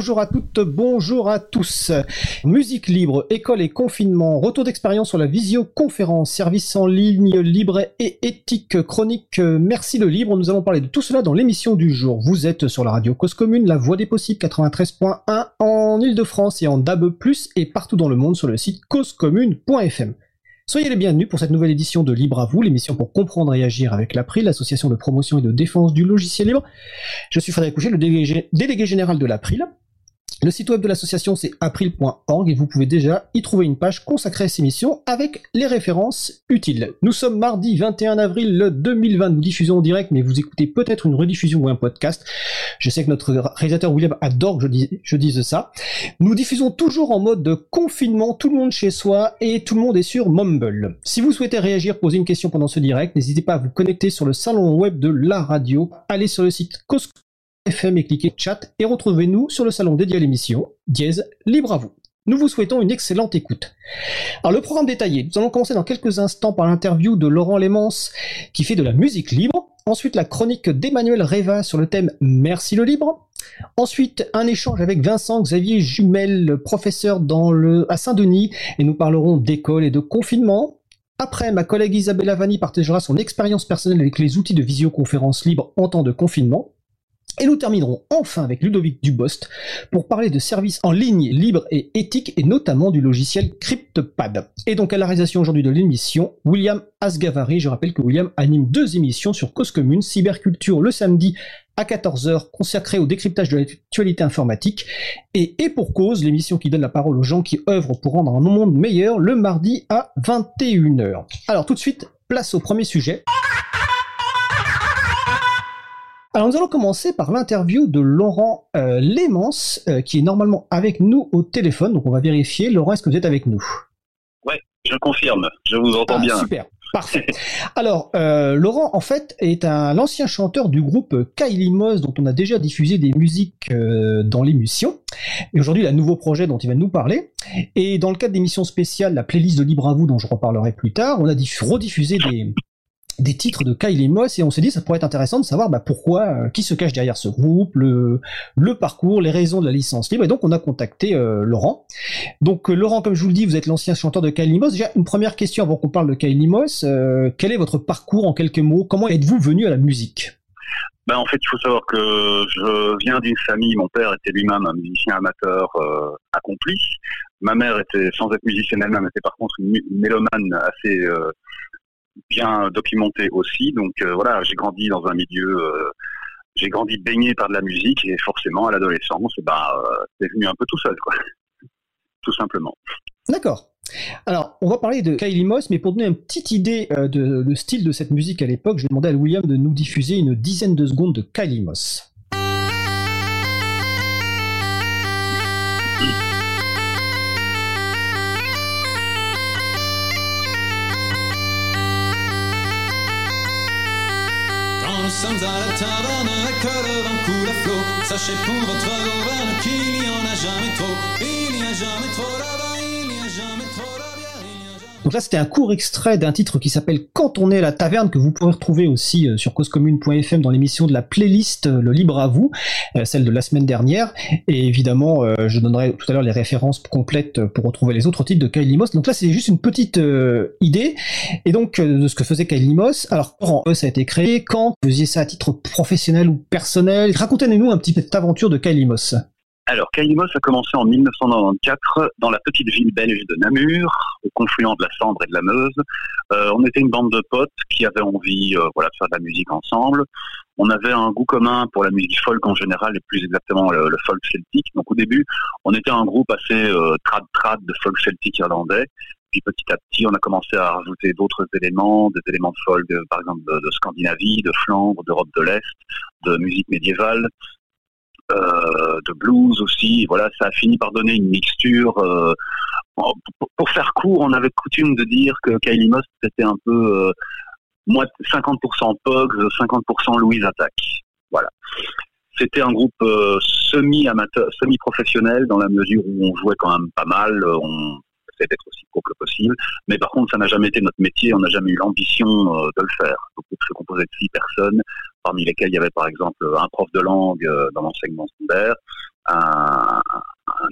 Bonjour à toutes, bonjour à tous. Musique libre, école et confinement, retour d'expérience sur la visioconférence, service en ligne libre et éthique, chronique Merci le libre. Nous allons parler de tout cela dans l'émission du jour. Vous êtes sur la radio Cause Commune, la voix des possibles 93.1 en Ile-de-France et en DAB+, et partout dans le monde sur le site causecommune.fm. Soyez les bienvenus pour cette nouvelle édition de Libre à vous, l'émission pour comprendre et agir avec l'April, l'association de promotion et de défense du logiciel libre. Je suis Frédéric Couchet, le délégué, délégué général de l'April. Le site web de l'association c'est april.org et vous pouvez déjà y trouver une page consacrée à ces missions avec les références utiles. Nous sommes mardi 21 avril 2020, nous diffusons en direct mais vous écoutez peut-être une rediffusion ou un podcast. Je sais que notre réalisateur William adore que je, dis, je dise ça. Nous diffusons toujours en mode de confinement, tout le monde chez soi et tout le monde est sur Mumble. Si vous souhaitez réagir, poser une question pendant ce direct, n'hésitez pas à vous connecter sur le salon web de la radio, allez sur le site Cos FM et cliquez chat et retrouvez-nous sur le salon dédié à l'émission, dièse libre à vous. Nous vous souhaitons une excellente écoute. Alors le programme détaillé, nous allons commencer dans quelques instants par l'interview de Laurent Lémence qui fait de la musique libre. Ensuite la chronique d'Emmanuel Reva sur le thème Merci le libre. Ensuite un échange avec Vincent Xavier Jumel, professeur dans le, à Saint-Denis, et nous parlerons d'école et de confinement. Après, ma collègue Isabelle Avani partagera son expérience personnelle avec les outils de visioconférence libre en temps de confinement. Et nous terminerons enfin avec Ludovic Dubost pour parler de services en ligne libres et éthiques et notamment du logiciel CryptPad. Et donc à la réalisation aujourd'hui de l'émission, William Asgavari. Je rappelle que William anime deux émissions sur Cause Commune, Cyberculture le samedi à 14h consacrée au décryptage de l'actualité informatique et, et pour cause l'émission qui donne la parole aux gens qui œuvrent pour rendre un monde meilleur le mardi à 21h. Alors tout de suite, place au premier sujet. Alors nous allons commencer par l'interview de Laurent euh, Lémence, euh, qui est normalement avec nous au téléphone. Donc on va vérifier. Laurent, est-ce que vous êtes avec nous? Oui, je confirme. Je vous entends ah, bien. Super. Parfait. Alors, euh, Laurent, en fait, est un l'ancien chanteur du groupe Kylie Moss, dont on a déjà diffusé des musiques euh, dans l'émission. Et aujourd'hui, il a un nouveau projet dont il va nous parler. Et dans le cadre d'émissions spéciales, la playlist de Libre à vous, dont je reparlerai plus tard, on a rediffusé des, des titres de Kylie Moss et on s'est dit ça pourrait être intéressant de savoir bah, pourquoi, euh, qui se cache derrière ce groupe, le, parcours, les raisons de la licence libre. Et donc on a contacté euh, Laurent. Donc euh, Laurent, comme je vous le dis, vous êtes l'ancien chanteur de Kylie Moss. Déjà une première question avant qu'on parle de Kylie Moss. quel est votre parcours en quelques mots? Comment êtes-vous venu à la musique? Ben, en fait, il faut savoir que je viens d'une famille, mon père était lui-même un musicien amateur accompli. Ma mère était, sans être musicienne elle-même, était par contre une, mélomane assez bien documenté aussi. Donc euh, voilà, j'ai grandi dans un milieu, euh, j'ai grandi baigné par de la musique et forcément à l'adolescence, bah, c'est venu un peu tout seul, quoi. tout simplement. D'accord. Alors, on va parler de Kylie Moss, mais pour donner une petite idée de, de style de cette musique à l'époque, je demander à William de nous diffuser une dizaine de secondes de Kylie Moss. Nous sommes à la taverne le vent coule à flot. Sachez pour votre gouverne qu'il n'y en a jamais trop. Il n'y a jamais trop là-bas, donc là, c'était un court extrait d'un titre qui s'appelle Quand on est à la taverne, que vous pourrez retrouver aussi euh, sur causecommune.fm dans l'émission de la playlist euh, Le Libre à vous, euh, celle de la semaine dernière. Et évidemment, je donnerai tout à l'heure les références complètes pour retrouver les autres titres de Kylie Moss. Donc là, c'est juste une petite idée. Et donc, de ce que faisait Kylie Moss. Alors, quand ça a été créé, quand vous faisiez ça à titre professionnel ou personnel? Racontez-nous un petit peu cette aventure de Kylie Moss. Alors, Kalimos a commencé en 1994 dans la petite ville belge de Namur, au confluent de la Sambre et de la Meuse. Euh, on était une bande de potes qui avaient envie euh, voilà, de faire de la musique ensemble. On avait un goût commun pour la musique folk en général, et plus exactement le, folk celtique. Donc au début, on était un groupe assez euh, trad-trad de folk celtique irlandais. Puis petit à petit, on a commencé à rajouter d'autres éléments, des éléments de folk, par exemple de Scandinavie, de Flandre, d'Europe de l'Est, de musique médiévale. Euh, de blues aussi. Voilà, ça a fini par donner une mixture. Euh, pour faire court, on avait coutume de dire que Kylie Moss c'était un peu euh, 50% Pogs, 50% Louise Attack. Voilà. c'était un groupe semi-amateur, semi-professionnel dans la mesure où on jouait quand même pas mal, on essayait d'être aussi pro que possible, mais par contre ça n'a jamais été notre métier, on n'a jamais eu l'ambition de le faire. Le groupe se composait de six personnes, parmi lesquelles il y avait par exemple un prof de langue dans l'enseignement secondaire, un,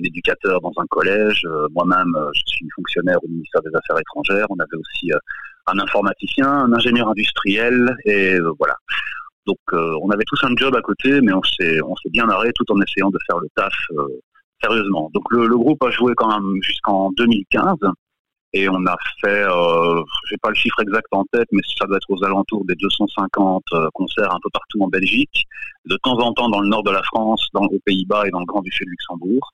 éducateur dans un collège, moi-même je suis fonctionnaire au ministère des Affaires étrangères, on avait aussi un informaticien, un ingénieur industriel, et voilà. Donc euh, on avait tous un job à côté, mais on s'est on s'est bien marré tout en essayant de faire le taf euh, sérieusement. Donc le, groupe a joué quand même jusqu'en 2015 et on a fait, euh, j'ai pas le chiffre exact en tête, mais ça doit être aux alentours des 250 euh, concerts un peu partout en Belgique, de temps en temps dans le nord de la France, dans les Pays-Bas et dans le Grand-Duché de Luxembourg.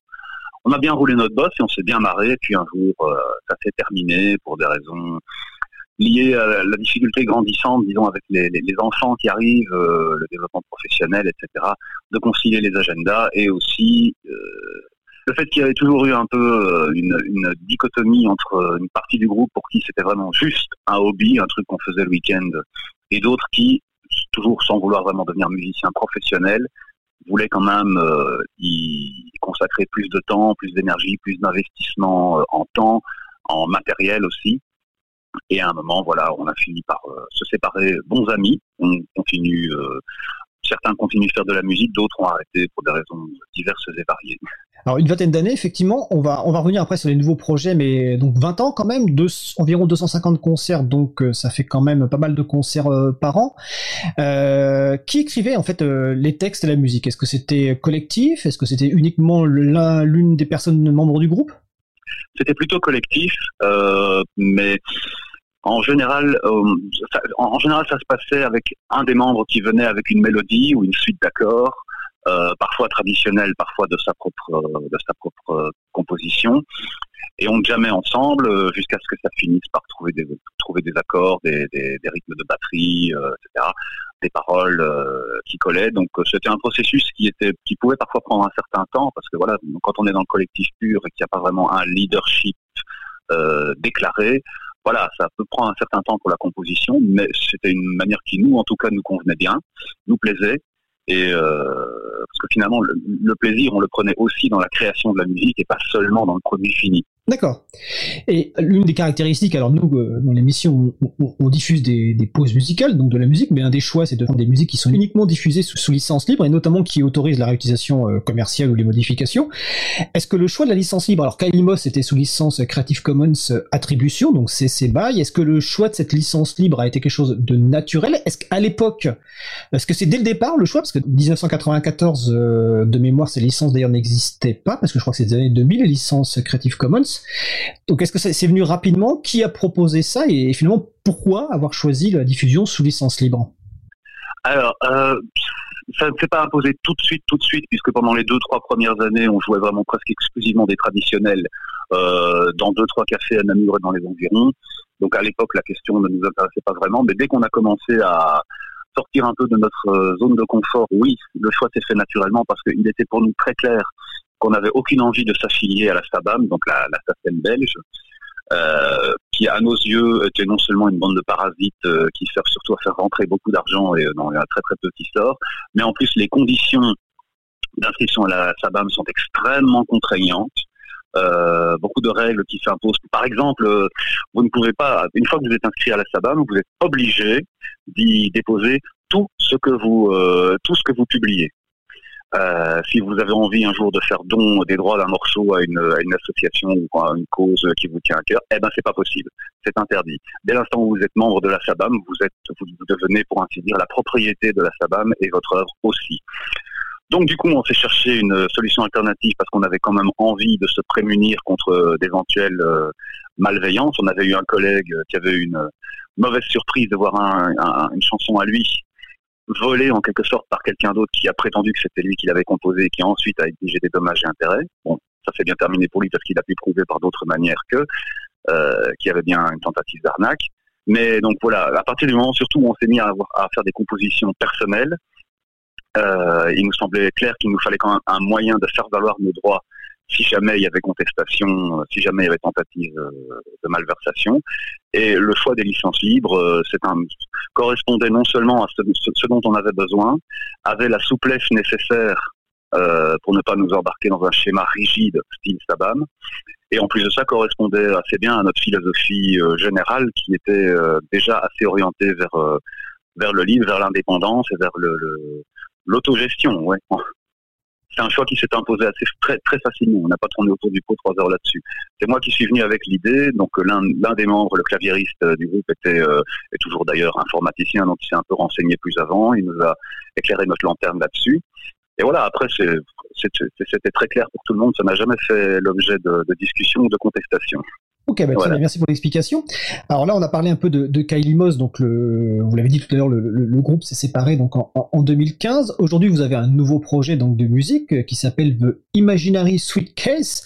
On a bien roulé notre boss et on s'est bien marré. Et puis un jour, ça s'est terminé pour des raisons lié à la difficulté grandissante, disons, avec les, enfants qui arrivent, euh, le développement professionnel, etc., de concilier les agendas et aussi euh, le fait qu'il y avait toujours eu un peu euh, une, dichotomie entre une partie du groupe pour qui c'était vraiment juste un hobby, un truc qu'on faisait le week-end, et d'autres qui, toujours sans vouloir vraiment devenir musicien professionnel, voulaient quand même y consacrer plus de temps, plus d'énergie, plus d'investissement en temps, en matériel aussi. Et à un moment, voilà, on a fini par euh, se séparer bons amis. On continue, euh, certains continuent de faire de la musique, d'autres ont arrêté pour des raisons diverses et variées. Alors une vingtaine d'années, effectivement, on va on va revenir après sur les nouveaux projets, mais donc 20 ans quand même, environ 250 concerts, donc euh, ça fait quand même pas mal de concerts par an. qui écrivait en fait les textes et la musique? Est-ce que c'était collectif? Est-ce que c'était uniquement l'une des personnes membres du groupe? C'était plutôt collectif, euh, mais en général, euh, ça, en général, ça se passait avec un des membres qui venait avec une mélodie ou une suite d'accords, euh, parfois traditionnelle, parfois de sa propre de sa propre composition, et on jamais ensemble jusqu'à ce que ça finisse par trouver des trouver des accords, des, des, rythmes de batterie, etc des paroles euh, qui collaient. Donc euh, c'était un processus qui était, qui pouvait parfois prendre un certain temps parce que voilà, quand on est dans le collectif pur et qu'il n'y a pas vraiment un leadership euh, déclaré, voilà, ça peut prendre un certain temps pour la composition, mais c'était une manière qui nous, en tout cas, nous convenait bien, nous plaisait. Et euh, parce que finalement, le, le, plaisir, on le prenait aussi dans la création de la musique et pas seulement dans le produit fini. D'accord. Et l'une des caractéristiques, alors nous, euh, dans l'émission, on, diffuse des, pauses musicales, donc de la musique, mais un des choix, c'est de prendre des musiques qui sont uniquement diffusées sous, licence libre, et notamment qui autorisent la réutilisation euh, commerciale ou les modifications. Est-ce que le choix de la licence libre, alors Kalimos était sous licence Creative Commons Attribution, donc CC BY, est-ce que le choix de cette licence libre a été quelque chose de naturel? Est-ce qu'à l'époque, est-ce que c'est dès le départ le choix? Parce que 1994, euh, de mémoire, ces licences d'ailleurs n'existaient pas, parce que je crois que c'est des années 2000, les licences Creative Commons. Donc est-ce que c'est venu rapidement? Qui a proposé ça? Et, finalement pourquoi avoir choisi la diffusion sous licence libre? Alors, euh, ça ne s'est pas imposé tout de suite, tout de suite, puisque pendant les deux, trois premières années, on jouait vraiment presque exclusivement des traditionnels euh, dans deux, trois cafés à Namur et dans les environs. Donc à l'époque, la question ne nous intéressait pas vraiment, mais dès qu'on a commencé à sortir un peu de notre euh, zone de confort, oui, le choix s'est fait naturellement parce qu'il était pour nous très clair qu'on n'avait aucune envie de s'affilier à la SABAM, donc la, la SACEM belge, euh, qui à nos yeux était non seulement une bande de parasites euh, qui servent surtout à faire rentrer beaucoup d'argent et dans y a très très peu qui sort, mais en plus les conditions d'inscription à la SABAM sont extrêmement contraignantes. Euh, beaucoup de règles qui s'imposent. Par exemple, vous ne pouvez pas, une fois que vous êtes inscrit à la SABAM, vous êtes obligé d'y déposer tout ce que vous, tout ce que vous publiez. Euh, si vous avez envie un jour de faire don des droits d'un morceau à une, association ou à une cause qui vous tient à cœur, eh ben c'est pas possible, c'est interdit. Dès l'instant où vous êtes membre de la SABAM, vous êtes, vous devenez pour ainsi dire la propriété de la SABAM et votre œuvre aussi. Donc du coup, on s'est cherché une solution alternative parce qu'on avait quand même envie de se prémunir contre d'éventuelles euh, malveillances. On avait eu un collègue qui avait eu une mauvaise surprise de voir une chanson à lui volé en quelque sorte par quelqu'un d'autre qui a prétendu que c'était lui qui l'avait composé et qui ensuite a exigé des dommages et intérêts. Bon, ça s'est bien terminé pour lui parce qu'il a pu prouver par d'autres manières euh, qu'il y avait bien une tentative d'arnaque. Mais donc voilà, à partir du moment surtout où on s'est mis à, à, faire des compositions personnelles, euh, il nous semblait clair qu'il nous fallait quand même un moyen de faire valoir nos droits si jamais il y avait contestation, si jamais il y avait tentative de malversation. Et le choix des licences libres, c'est un correspondait non seulement à ce, dont on avait besoin, avait la souplesse nécessaire euh, pour ne pas nous embarquer dans un schéma rigide style Sabam. Et en plus de ça, correspondait assez bien à notre philosophie euh, générale qui était euh, déjà assez orientée vers vers le livre, vers l'indépendance et vers le l'autogestion. Ouais. C'est un choix qui s'est imposé assez très très facilement. On n'a pas tourné autour du pot trois heures là-dessus. C'est moi qui suis venu avec l'idée. Donc l'un l'un des membres, le claviériste du groupe, était est toujours d'ailleurs informaticien, donc il s'est un peu renseigné plus avant. Il nous a éclairé notre lanterne là-dessus. Et voilà, après, c'était très clair pour tout le monde, ça n'a jamais fait l'objet de, de, discussion ou de contestation. Ok, bah, merci pour l'explication. Alors là, on a parlé un peu de, de Kylie Moss, donc le, vous l'avez dit tout à l'heure, le, le, groupe s'est séparé donc en, en 2015. Aujourd'hui, vous avez un nouveau projet donc de musique euh, qui s'appelle The Imaginary Suitcase,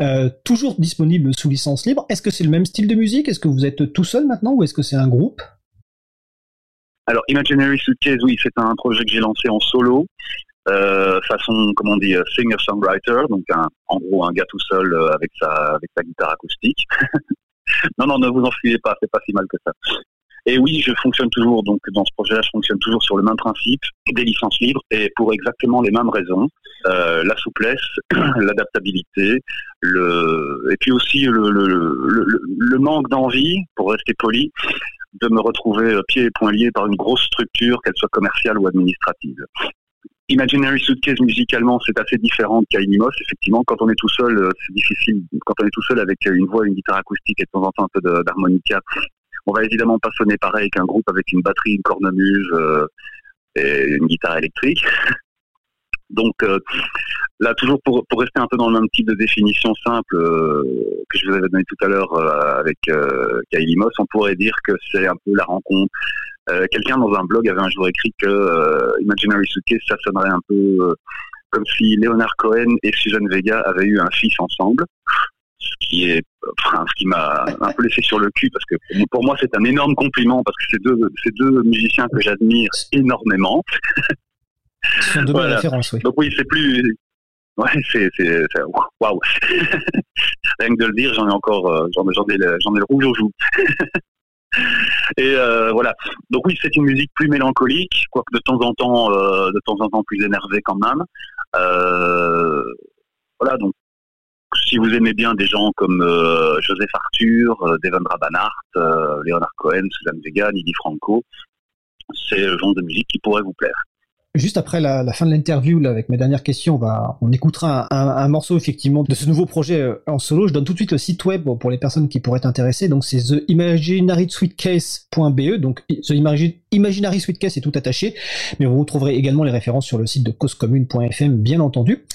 euh, toujours disponible sous licence libre. Est-ce que c'est le même style de musique? Est-ce que vous êtes tout seul maintenant ou est-ce que c'est un groupe? Alors, Imaginary Suitcase, oui, c'est un projet que j'ai lancé en solo euh, façon, comment on dit, euh, singer-songwriter, donc un, en gros un gars tout seul euh, avec sa avec sa guitare acoustique. non, non, ne vous enfuyez pas, c'est pas si mal que ça. Et oui, je fonctionne toujours, donc dans ce projet-là, je fonctionne toujours sur le même principe, des licences libres, et pour exactement les mêmes raisons, euh, la souplesse, l'adaptabilité, le, et puis aussi le, le, manque d'envie, pour rester poli, de me retrouver pieds et poings liés par une grosse structure, qu'elle soit commerciale ou administrative. Imaginary Suitcase musicalement c'est assez différent de Kainimos. Effectivement, quand on est tout seul, euh, c'est difficile. Quand on est tout seul avec une voix, une guitare acoustique et de temps en temps un peu d'harmonica, on va évidemment pas sonner pareil qu'un groupe avec une batterie, une cornemuse euh, et une guitare électrique. Donc euh, là, toujours pour, rester un peu dans le même type de définition simple que je vous avais donné tout à l'heure avec Kylie Moss, on pourrait dire que c'est un peu la rencontre euh, quelqu'un dans un blog avait un jour écrit que euh, Imaginary Suitcase, ça sonnerait un peu euh, comme si Leonard Cohen et Susan Vega avaient eu un fils ensemble. Ce qui est, enfin, ce qui m'a un peu laissé sur le cul parce que pour moi c'est un énorme compliment parce que c'est deux, c'est deux musiciens que j'admire énormément. Ce sont deux voilà. références, oui. Donc oui, c'est plus, Ouais, c'est waouh. Rien que de le dire, j'en ai encore, j'en ai, j'en ai le rouge aux joues. Et euh, voilà. Donc oui, c'est une musique plus mélancolique, quoique de temps en temps, euh, de temps en temps plus énervée quand même. Euh, voilà. Donc si vous aimez bien des gens comme Joseph Arthur, Devendra Banhart, Leonard Cohen, Suzanne Vega, Nidhi Franco, c'est le genre de musique qui pourrait vous plaire. Juste après la, fin de l'interview, avec mes dernières questions, on, va, on écoutera un, morceau effectivement de ce nouveau projet euh, en solo. Je donne tout de suite le site web pour les personnes qui pourraient être intéressées. Donc c'est theimaginarysuitcase.be. Donc The Imaginary est tout attaché, mais vous trouverez également les références sur le site de causecommune.fm, bien entendu.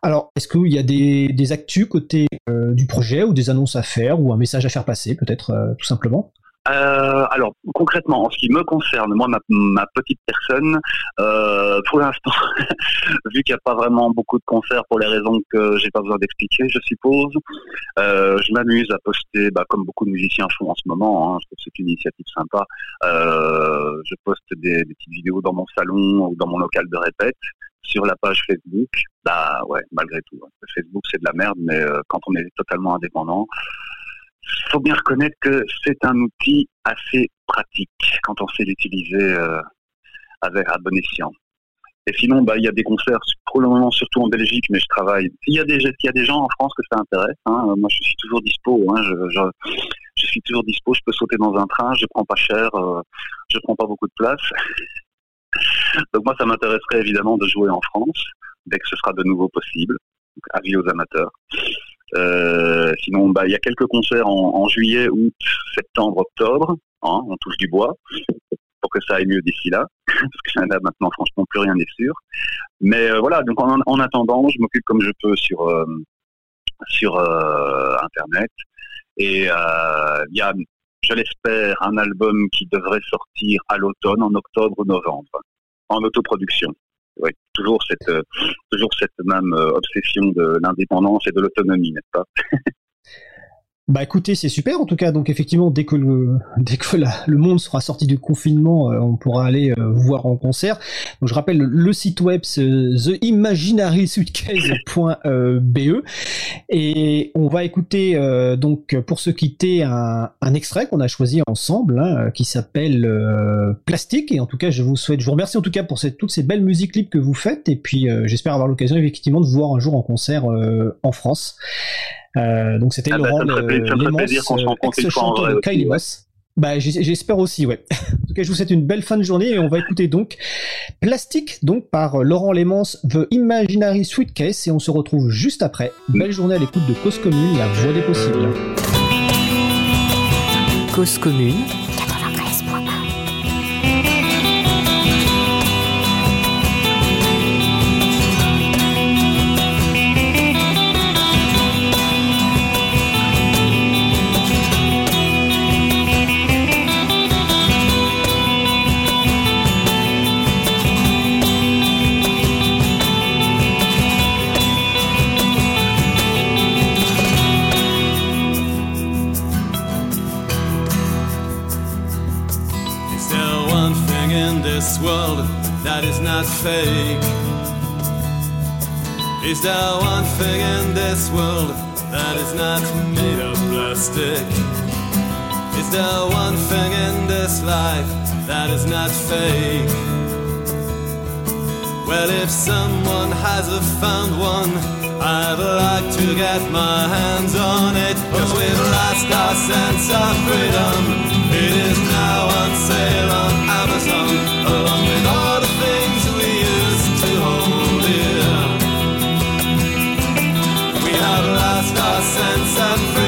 Alors, est-ce qu'il y a des, des actus côté euh, du projet ou des annonces à faire ou un message à faire passer, peut-être euh, tout simplement? Euh, alors concrètement, en ce qui me concerne, moi ma, petite personne, euh, pour l'instant, vu qu'il n'y a pas vraiment beaucoup de concerts pour les raisons que j'ai pas besoin d'expliquer, je suppose, euh, je m'amuse à poster, bah, comme beaucoup de musiciens font en ce moment. Hein, je trouve c'est une initiative sympa. Euh, je poste des, des petites vidéos dans mon salon ou dans mon local de répète sur la page Facebook. Bah ouais, malgré tout, hein. Facebook c'est de la merde, mais euh, quand on est totalement indépendant il faut bien reconnaître que c'est un outil assez pratique quand on sait l'utiliser euh, avec à bon escient. Et sinon, bah, il y a des concerts, pour le moment, surtout en Belgique, mais je travaille. S'il y a des, y a des gens en France que ça intéresse, hein, moi, je suis toujours dispo. Hein, je, suis toujours dispo. Je peux sauter dans un train. Je prends pas cher. Euh, je prends pas beaucoup de place. Donc moi, ça m'intéresserait évidemment de jouer en France dès que ce sera de nouveau possible. Donc, avis aux amateurs. Euh, sinon, bah, il y a quelques concerts en, juillet, août, septembre, octobre. Hein, on touche du bois pour que ça aille mieux d'ici là, parce que là maintenant, franchement, plus rien n'est sûr. Mais euh, voilà, donc en, en, attendant, je m'occupe comme je peux sur euh, sur internet. Et il y a, je l'espère, un album qui devrait sortir à l'automne, en octobre ou novembre, en autoproduction oui, toujours cette, euh, toujours cette même euh, obsession de l'indépendance et de l'autonomie, n'est-ce pas? Bah écoutez, c'est super en tout cas. Donc effectivement, dès que le monde sera sorti du confinement, euh, on pourra aller euh, voir en concert. Donc je rappelle le site web c'est theimaginarysuitcase.be et on va écouter euh, donc pour se quitter un, un extrait qu'on a choisi ensemble hein, qui s'appelle euh, Plastique et en tout cas je vous souhaite je vous remercie en tout cas pour toutes ces belles musiques libres que vous faites et puis euh, j'espère avoir l'occasion effectivement de vous voir un jour en concert euh, en France. Euh, donc c'était Ah bah, Laurent euh, ex-chanteur vrai de Kylie. Moss. Bah, j'es- j'espère aussi, ouais. En tout cas, je vous souhaite une belle fin de journée et on va écouter donc Plastique, donc par euh, Laurent Lémence, The Imaginary Suitcase et on se retrouve juste après. Belle journée à l'écoute de Cause Commune, la voix des possibles. Cause commune, this world that is not fake? Is there one thing in this world that is not made of plastic? Is there one thing in this life that is not fake? Well, if someone hasn't found one, I'd like to get my hands on it. Cause we've lost our sense of freedom. It is now on sale on Amazon, along with all the things we used to hold dear. We have lost our sense of freedom.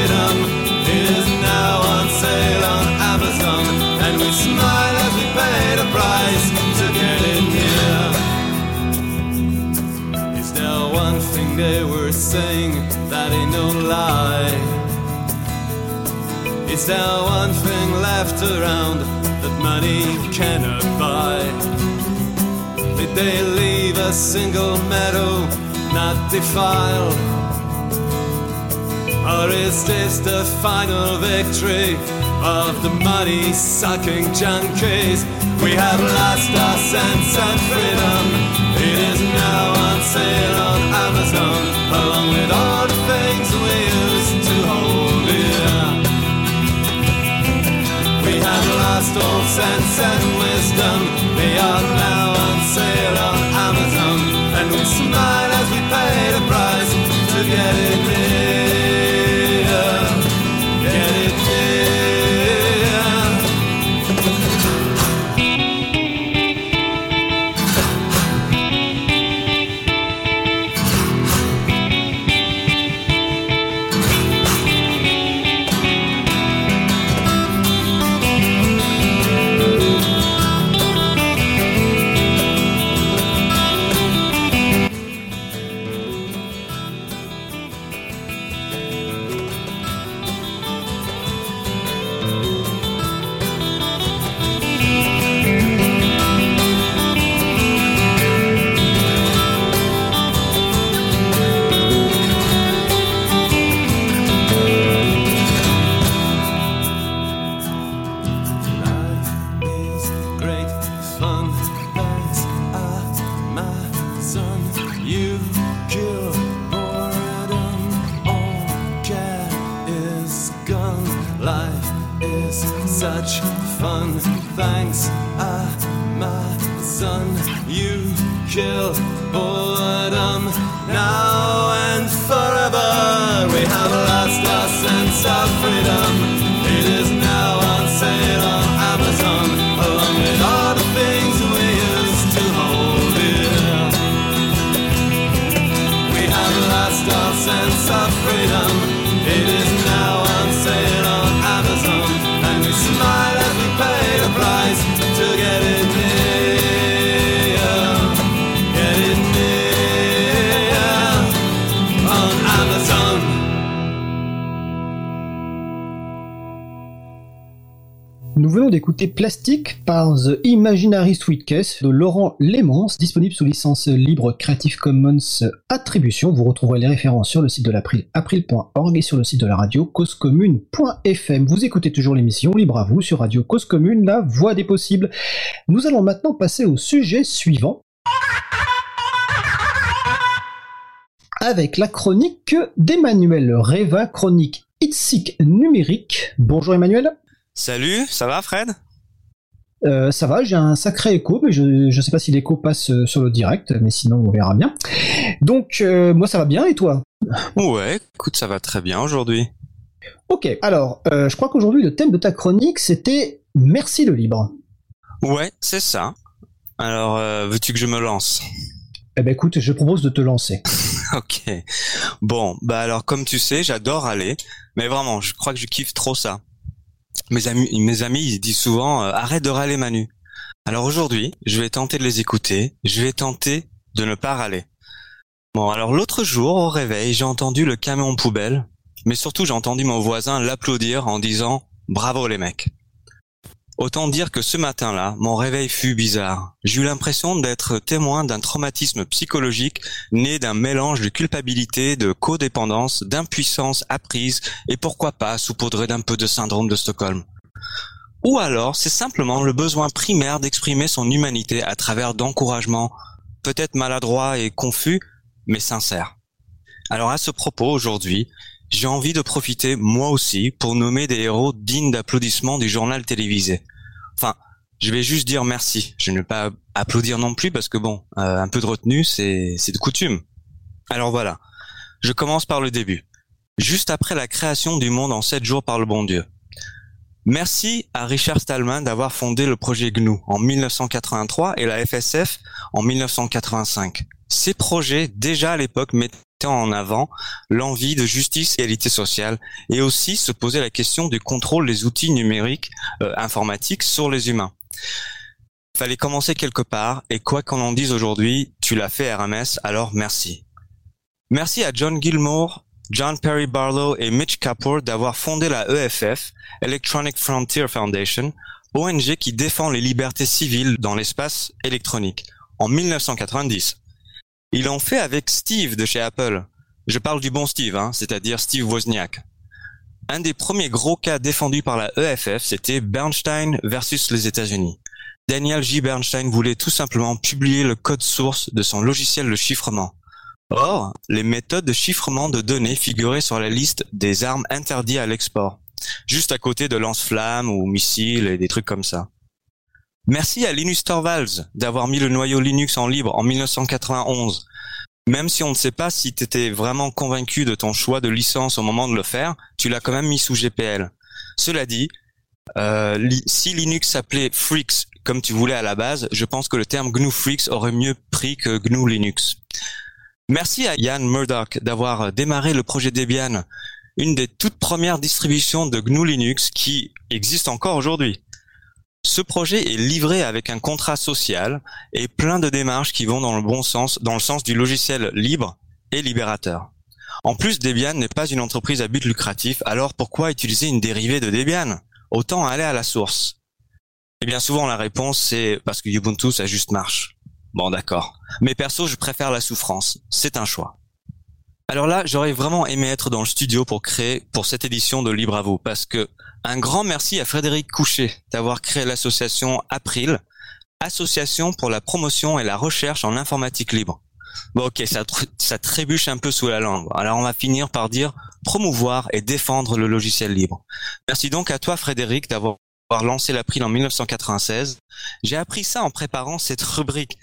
They were saying that ain't no lie? Is there one thing left around that money cannot buy? Did they leave a single meadow not defiled? Or is this the final victory of the money sucking junkies? We have lost our sense of freedom. It is now on sale on Amazon, along with all the things we used to hold dear. We have lost all sense and wisdom. They are now on sale on Amazon, and we smile as we pay the price to get it near. D'écouter Plastic par The Imaginary Sweetcase de Laurent Lémence, disponible sous licence libre Creative Commons Attribution. Vous retrouverez les références sur le site de l'April, april.org et sur le site de la radio causecommune.fm. Vous écoutez toujours l'émission Libre à vous sur Radio Cause Commune, la voix des possibles. Nous allons maintenant passer au sujet suivant. Avec la chronique d'Emmanuel Reva, chronique Itsic numérique. Bonjour Emmanuel. Salut, ça va Fred? Euh, ça va, j'ai un sacré écho, mais je ne sais pas si l'écho passe euh, sur le direct, mais sinon on verra bien. Donc euh, moi ça va bien et toi? Ouais, écoute, ça va très bien aujourd'hui. Ok, alors euh, je crois qu'aujourd'hui le thème de ta chronique c'était Merci le libre. Ouais, c'est ça. Alors, veux-tu que je me lance? Eh ben écoute, je propose de te lancer. Ok. Bon, bah alors comme tu sais, j'adore aller, mais vraiment, je crois que je kiffe trop ça. Mes amis, mes amis, disent souvent euh, arrête de râler Manu. Alors aujourd'hui, je vais tenter de les écouter. Je vais tenter de ne pas râler. Bon, alors l'autre jour au réveil, j'ai entendu le camion poubelle, mais surtout j'ai entendu mon voisin l'applaudir en disant bravo les mecs. Autant dire que ce matin-là, mon réveil fut bizarre. Eu l'impression d'être témoin d'un traumatisme psychologique né d'un mélange de culpabilité, de codépendance, d'impuissance apprise et pourquoi pas saupoudré d'un peu de syndrome de Stockholm. Ou alors, c'est simplement le besoin primaire d'exprimer son humanité à travers d'encouragements, peut-être maladroits et confus, mais sincères. Alors à ce propos, aujourd'hui, j'ai envie de profiter moi aussi pour nommer des héros dignes d'applaudissements du journal télévisé. Enfin, je vais juste dire merci. Je ne vais pas applaudir non plus parce que bon, euh, un peu de retenue, c'est c'est de coutume. Alors voilà, je commence par le début. Juste après la création du monde en sept jours par le bon Dieu. Merci à Richard Stallman d'avoir fondé le projet GNU en 1983 et la FSF en 1985. Ces projets, déjà à l'époque, mettaient en avant l'envie de justice et égalité sociale et aussi se poser la question du contrôle des outils numériques euh, informatiques sur les humains. Fallait commencer quelque part et quoi qu'on en dise aujourd'hui, tu l'as fait RMS, alors merci. Merci à John Gilmore, John Perry Barlow et Mitch Kapor d'avoir fondé la EFF, Electronic Frontier Foundation, ONG qui défend les libertés civiles dans l'espace électronique, en 1990. Ils l'ont fait avec Steve de chez Apple. Je parle du bon Steve, hein, c'est-à-dire Steve Wozniak. Un des premiers gros cas défendus par la EFF, c'était Bernstein versus les États-Unis. Daniel J. Bernstein voulait tout simplement publier le code source de son logiciel de chiffrement. Or, les méthodes de chiffrement de données figuraient sur la liste des armes interdites à l'export, juste à côté de lance-flammes ou missiles et des trucs comme ça. Merci à Linus Torvalds d'avoir mis le noyau Linux en libre en 1991. Même si on ne sait pas si tu étais vraiment convaincu de ton choix de licence au moment de le faire, tu l'as quand même mis sous GPL. Cela dit, euh, si Linux s'appelait Freaks comme tu voulais à la base, je pense que le terme GNU Freaks aurait mieux pris que GNU Linux. Merci à Ian Murdoch d'avoir démarré le projet Debian, une des toutes premières distributions de GNU Linux qui existe encore aujourd'hui. Ce projet est livré avec un contrat social et plein de démarches qui vont dans le bon sens, dans le sens du logiciel libre et libérateur. En plus, Debian n'est pas une entreprise à but lucratif, alors pourquoi utiliser une dérivée de Debian? Autant aller à la source. Et bien souvent la réponse c'est parce que Ubuntu ça juste marche. Bon d'accord. Mais perso je préfère la souffrance. C'est un choix. Alors là, j'aurais vraiment aimé être dans le studio pour créer pour cette édition de Libre à parce que un grand merci à Frédéric Couchet d'avoir créé l'association April, association pour la promotion et la recherche en informatique libre. Bon ok, ça, ça trébuche un peu sous la langue. Alors on va finir par dire promouvoir et défendre le logiciel libre. Merci donc à toi Frédéric d'avoir lancé l'April en 1996. J'ai appris ça en préparant cette rubrique.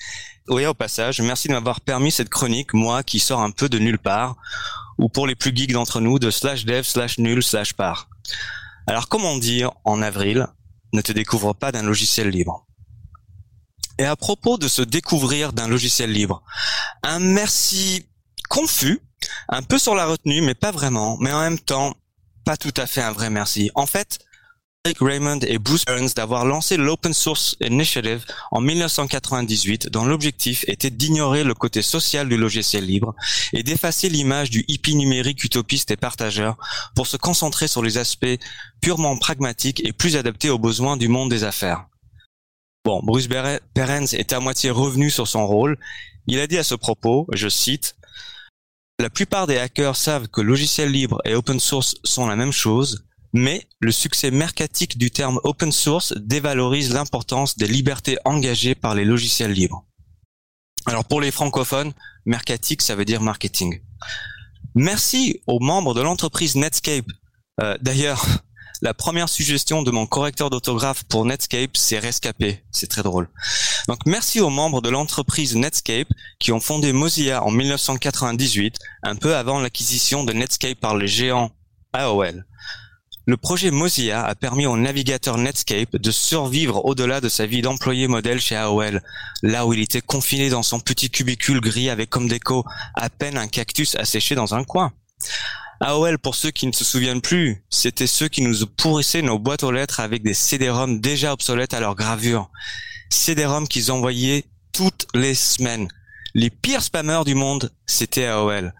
Oui, au passage, merci de m'avoir permis cette chronique, moi qui sors un peu de nulle part, ou pour les plus geeks d'entre nous, de slash dev slash nul slash part. Alors comment dire en avril, ne te découvre pas d'un logiciel libre? Et à propos de se découvrir d'un logiciel libre, un merci confus, un peu sur la retenue, mais pas vraiment, mais en même temps, pas tout à fait un vrai merci. En fait, Raymond et Bruce Burns d'avoir lancé l'Open Source Initiative en 1998 dont l'objectif était d'ignorer le côté social du logiciel libre et d'effacer l'image du hippie numérique utopiste et partageur pour se concentrer sur les aspects purement pragmatiques et plus adaptés aux besoins du monde des affaires. Bon, Bruce Perens est à moitié revenu sur son rôle. Il a dit à ce propos, je cite, La plupart des hackers savent que logiciel libre et open source sont la même chose, mais le succès mercatique du terme open source dévalorise l'importance des libertés engagées par les logiciels libres. Alors pour les francophones, mercatique, ça veut dire marketing. Merci aux membres de l'entreprise Netscape. Euh, D'ailleurs, la première suggestion de mon correcteur d'autographe pour Netscape, c'est rescapé. C'est très drôle. Donc merci aux membres de l'entreprise Netscape qui ont fondé Mozilla en 1998, un peu avant l'acquisition de Netscape par les géants AOL. Le projet Mozilla a permis au navigateur Netscape de survivre au-delà de sa vie d'employé modèle chez AOL, là où il était confiné dans son petit cubicule gris avec comme déco à peine un cactus asséché dans un coin. AOL, pour ceux qui ne se souviennent plus, c'était ceux qui nous pourrissaient nos boîtes aux lettres avec des CD-ROM déjà obsolètes à leur gravure. CD-ROM qu'ils envoyaient toutes les semaines. Les pires spammers du monde, c'était AOL.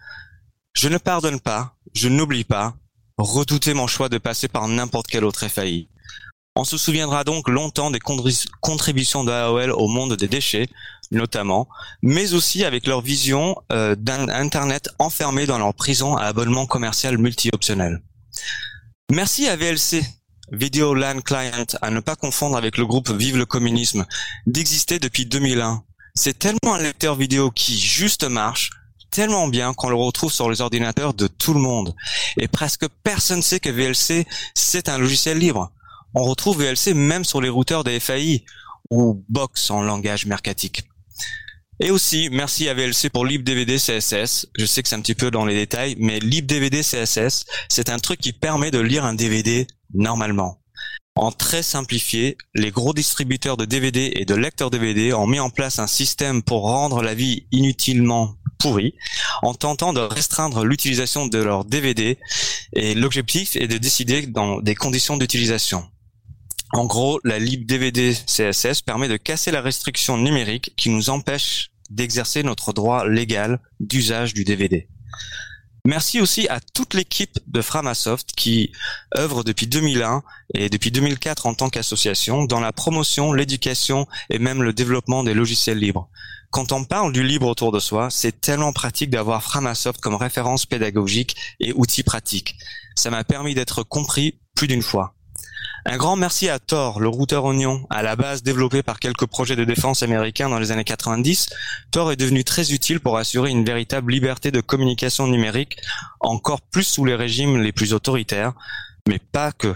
Je ne pardonne pas, je n'oublie pas, redouter mon choix de passer par n'importe quel autre FAI. On se souviendra donc longtemps des contributions de AOL au monde des déchets, notamment, mais aussi avec leur vision euh, d'un Internet enfermé dans leur prison à abonnement commercial multi-optionnel. Merci à VLC, Video LAN Client, à ne pas confondre avec le groupe Vive le communisme, d'exister depuis 2001. C'est tellement un lecteur vidéo qui juste marche, tellement bien qu'on le retrouve sur les ordinateurs de tout le monde. Et presque personne ne sait que VLC, c'est un logiciel libre. On retrouve VLC même sur les routeurs des FAI ou Box en langage mercatique. Et aussi, merci à VLC pour LibDVD CSS. Je sais que c'est un petit peu dans les détails, mais LibDVD CSS, c'est un truc qui permet de lire un DVD normalement. En très simplifié, les gros distributeurs de DVD et de lecteurs DVD ont mis en place un système pour rendre la vie inutilement pourrie en tentant de restreindre l'utilisation de leurs DVD et l'objectif est de décider dans des conditions d'utilisation. En gros, la lib DVD CSS permet de casser la restriction numérique qui nous empêche d'exercer notre droit légal d'usage du DVD. Merci aussi à toute l'équipe de Framasoft qui œuvre depuis 2001 et depuis 2004 en tant qu'association dans la promotion, l'éducation et même le développement des logiciels libres. Quand on parle du libre autour de soi, c'est tellement pratique d'avoir Framasoft comme référence pédagogique et outil pratique. Ça m'a permis d'être compris plus d'une fois. Un grand merci à Tor, le routeur Oignon, à la base développé par quelques projets de défense américains dans les années 90. Tor est devenu très utile pour assurer une véritable liberté de communication numérique, encore plus sous les régimes les plus autoritaires, mais pas que.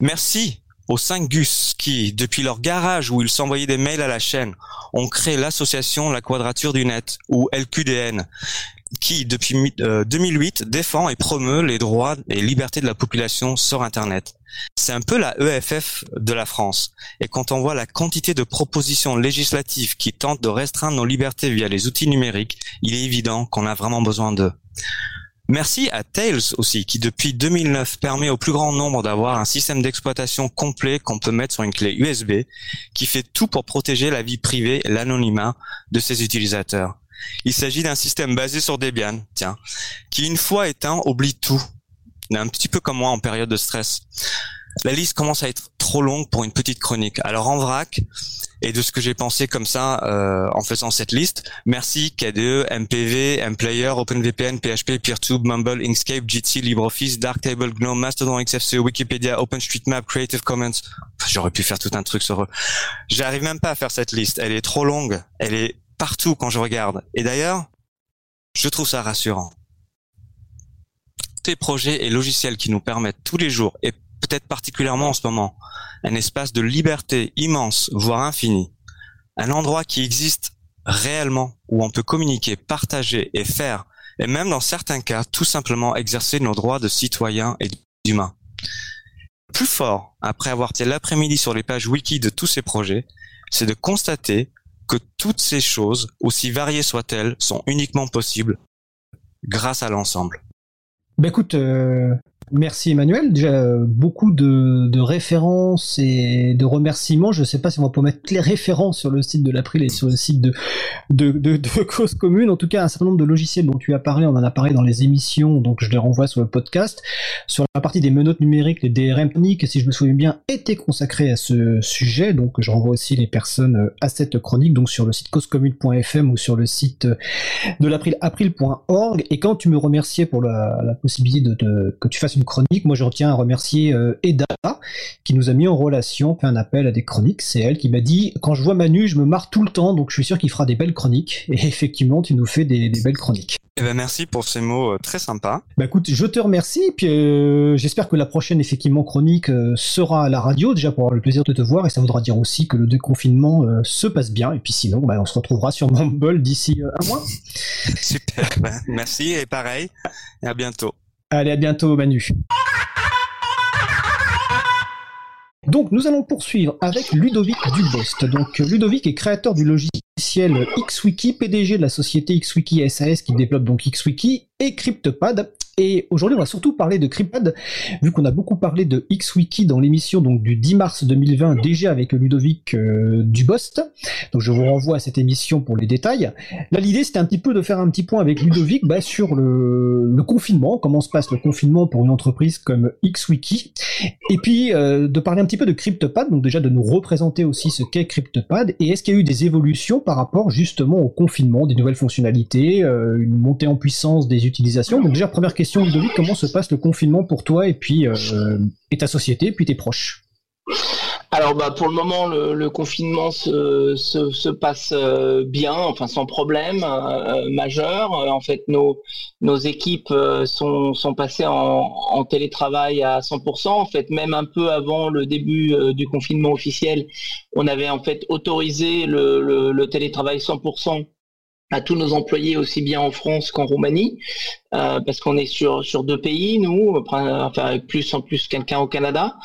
Merci aux 5 Gus qui, depuis leur garage où ils s'envoyaient des mails à la chaîne, ont créé l'association La Quadrature du Net, ou LQDN, qui, depuis 2008, euh, défend et promeut les droits et libertés de la population sur Internet. C'est un peu la EFF de la France. Et quand on voit la quantité de propositions législatives qui tentent de restreindre nos libertés via les outils numériques, il est évident qu'on a vraiment besoin d'eux. Merci à Tails aussi, qui depuis 2009 permet au plus grand nombre d'avoir un système d'exploitation complet qu'on peut mettre sur une clé USB, qui fait tout pour protéger la vie privée et l'anonymat de ses utilisateurs. Il s'agit d'un système basé sur Debian, tiens, qui une fois éteint oublie tout. Un petit peu comme moi en période de stress. La liste commence à être trop longue pour une petite chronique. Alors en vrac, et de ce que j'ai pensé comme ça euh, en faisant cette liste, merci KDE, MPV, MPlayer, OpenVPN, PHP, PeerTube, Mumble, Inkscape, GT, LibreOffice, Darktable, GNOME, Mastodon, XFCE, Wikipédia, OpenStreetMap, Creative Commons. J'aurais pu faire tout un truc sur eux. J'arrive même pas à faire cette liste. Elle est trop longue. Elle est partout quand je regarde. Et d'ailleurs, je trouve ça rassurant. Ces projets et logiciels qui nous permettent tous les jours, et peut-être particulièrement en ce moment, un espace de liberté immense, voire infini, un endroit qui existe réellement, où on peut communiquer, partager et faire, et même dans certains cas, tout simplement exercer nos droits de citoyens et d'humains. Plus fort, après avoir été l'après-midi sur les pages wiki de tous ces projets, c'est de constater que toutes ces choses, aussi variées soient-elles, sont uniquement possibles grâce à l'ensemble. Ben écoute, euh, Merci Emmanuel. Déjà euh, beaucoup de, références et de remerciements. Je ne sais pas si on va pouvoir mettre les références sur le site de l'April et sur le site de, de, Cause Commune. En tout cas, un certain nombre de logiciels dont tu as parlé, on en a parlé dans les émissions, donc je les renvoie sur le podcast. Sur la partie des menottes numériques, les DRM si je me souviens bien, étaient consacrés à ce sujet. Donc je renvoie aussi les personnes euh, à cette chronique, donc sur le site causecommune.fm ou sur le site de l'April, april.org. Et quand tu me remerciais pour la, la possibilité de, que tu fasses une chronique, moi je retiens à remercier euh, Eda, qui nous a mis en relation, fait un appel à des chroniques. C'est elle qui m'a dit, quand je vois Manu, je me marre tout le temps, donc je suis sûr qu'il fera des belles chroniques. Et effectivement, tu nous fais des, des belles chroniques. Eh ben merci pour ces mots euh, très sympas. Bah écoute, je te remercie, puis euh, j'espère que la prochaine effectivement chronique euh, sera à la radio déjà pour avoir le plaisir de te voir et ça voudra dire aussi que le déconfinement se passe bien et puis sinon bah, on se retrouvera sur Mumble d'ici un mois. Super, bah, merci et pareil et à bientôt. Allez à bientôt Manu. Donc nous allons poursuivre avec Ludovic Dubost. Donc Ludovic est créateur du logiciel XWiki, PDG de la société XWiki SAS qui développe donc XWiki et CryptPad. Et aujourd'hui, on va surtout parler de CryptPad, vu qu'on a beaucoup parlé de XWiki dans l'émission donc du 10 mars 2020, déjà avec Ludovic euh, Dubost. Donc je vous renvoie à cette émission pour les détails. Là, l'idée, c'était un petit peu de faire un petit point avec Ludovic bah, sur le, confinement, comment se passe le confinement pour une entreprise comme XWiki, et puis euh, de parler un petit peu de CryptPad, donc déjà de nous représenter aussi ce qu'est CryptPad, et est-ce qu'il y a eu des évolutions par rapport justement au confinement, des nouvelles fonctionnalités, euh, une montée en puissance des utilisations? Donc déjà, première question, Comment se passe le confinement pour toi et puis euh, et ta société, puis tes proches? Alors bah pour le moment le, confinement se, se, se, passe euh, bien, enfin sans problème euh, majeur. En fait nos nos équipes sont, sont passées en, télétravail à 100%. En fait même un peu avant le début du confinement officiel, on avait en fait autorisé le, le, le télétravail 100% à tous nos employés aussi bien en France qu'en Roumanie euh, parce qu'on est sur sur deux pays nous enfin avec plus en plus quelqu'un au Canada.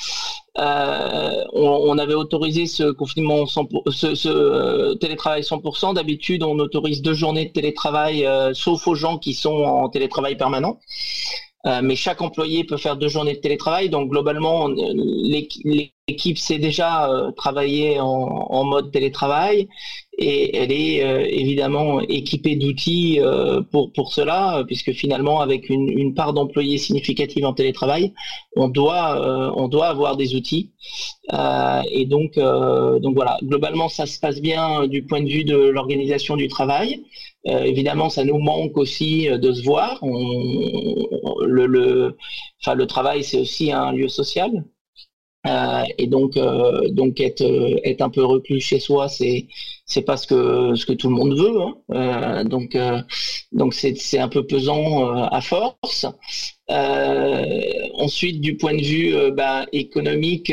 Euh, on, on, avait autorisé ce confinement 100 ce, ce euh, télétravail 100% d'habitude on autorise deux journées de télétravail euh, sauf aux gens qui sont en télétravail permanent. Euh, mais chaque employé peut faire deux journées de télétravail. Donc globalement, l'équipe sait déjà euh, travailler en, en, mode télétravail et elle est euh, évidemment équipée d'outils euh, pour pour cela, puisque finalement, avec une, une part d'employés significative en télétravail, on doit euh, on doit avoir des outils. et donc donc voilà, globalement, ça se passe bien du point de vue de l'organisation du travail. Euh, évidemment, ça nous manque aussi de se voir. Le, le, enfin, le travail, c'est aussi un lieu social. Euh, et donc, euh, donc être, être un peu reclus chez soi, c'est c'est pas ce que ce que tout le monde veut. Hein. donc, donc c'est c'est un peu pesant à force. ensuite, du point de vue bah, économique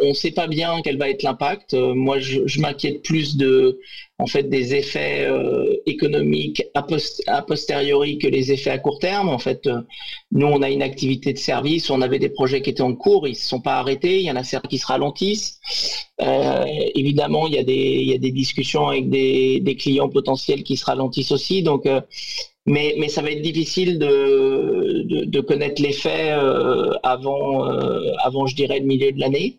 on ne sait pas bien quel va être l'impact. Euh, moi, je, je m'inquiète plus de, en fait, des effets euh, économiques a, post posteriori que les effets à court terme. En fait, euh, nous, on a une activité de service, on avait des projets qui étaient en cours, ils se sont pas arrêtés. Il y en a certains qui se ralentissent. Euh, évidemment, il y a des, il y a des discussions avec des, des clients potentiels qui se ralentissent aussi. Donc mais, mais ça va être difficile de, de, de connaître les faits euh, avant, euh, avant, je dirais, le milieu de l'année.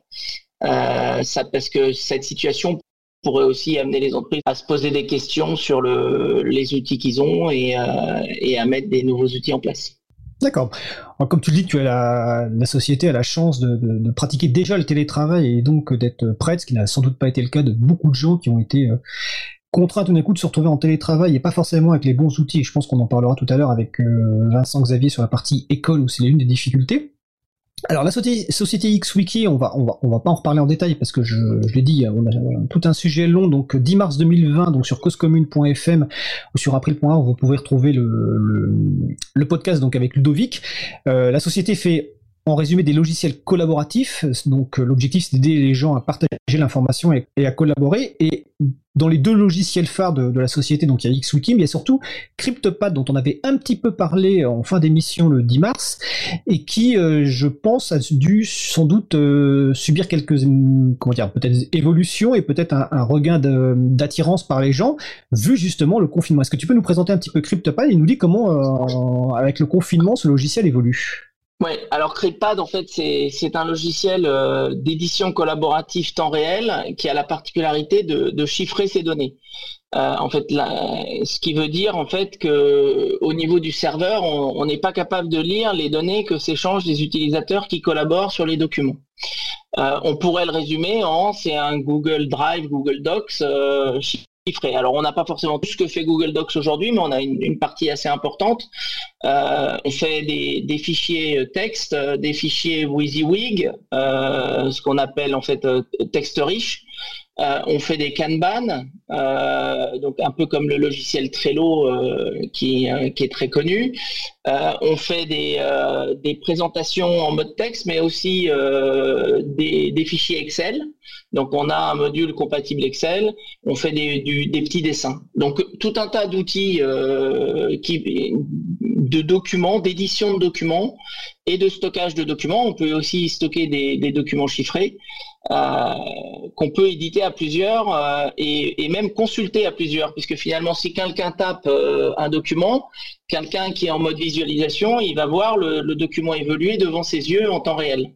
Euh, ça, parce que cette situation pourrait aussi amener les entreprises à se poser des questions sur le, les outils qu'ils ont et, euh, à mettre des nouveaux outils en place. D'accord. Comme tu le dis, tu as la, la société a la chance de, pratiquer déjà le télétravail et donc d'être prête, ce qui n'a sans doute pas été le cas de beaucoup de gens qui ont été contraint tout d'un coup de se retrouver en télétravail et pas forcément avec les bons outils. Je pense qu'on en parlera tout à l'heure avec euh, Vincent Xavier sur la partie école où c'est l'une des difficultés. Alors la société, XWiki, on va, on va, on va pas en reparler en détail parce que je, l'ai dit, on a, tout un sujet long. Donc 10 mars 2020, donc sur causecommune.fm ou sur april.org, vous pouvez retrouver le, podcast donc avec Ludovic. Euh, la société fait en résumé des logiciels collaboratifs. Donc l'objectif c'est d'aider les gens à partager l'information et, à collaborer. Et dans les deux logiciels phares de, la société, donc il y a XWiki, mais il y a surtout CryptoPad dont on avait un petit peu parlé en fin d'émission le 10 mars et qui, euh, je pense, a dû sans doute euh, subir quelques comment dire peut-être évolutions et peut-être un, regain d'attirance par les gens vu justement le confinement. Est-ce que tu peux nous présenter un petit peu CryptoPad et nous dire comment euh, avec le confinement ce logiciel évolue? Ouais, alors CryptPad, en fait, c'est un logiciel euh, d'édition collaborative temps réel qui a la particularité de, chiffrer ses données. Euh, en fait, ce qui veut dire en fait que au niveau du serveur, on n'est pas capable de lire les données que s'échangent les utilisateurs qui collaborent sur les documents. Euh, on pourrait le résumer en c'est un Google Drive, Google Docs alors on n'a pas forcément tout ce que fait Google Docs aujourd'hui, mais on a une, partie assez importante. Euh, on fait des, fichiers texte, euh, des fichiers WYSIWYG, euh, ce qu'on appelle en fait texte riche. On fait des Kanban, donc un peu comme le logiciel Trello qui, est très connu. on fait des, présentations en mode texte, mais aussi des fichiers Excel. Donc on a un module compatible Excel, on fait des, petits dessins. Donc tout un tas d'outils euh, de documents, d'édition de documents et de stockage de documents. On peut aussi stocker des, documents chiffrés euh, qu'on peut éditer à plusieurs euh, et, même consulter à plusieurs, puisque finalement si quelqu'un tape un document, quelqu'un qui est en mode visualisation, il va voir le, le, document évoluer devant ses yeux en temps réel.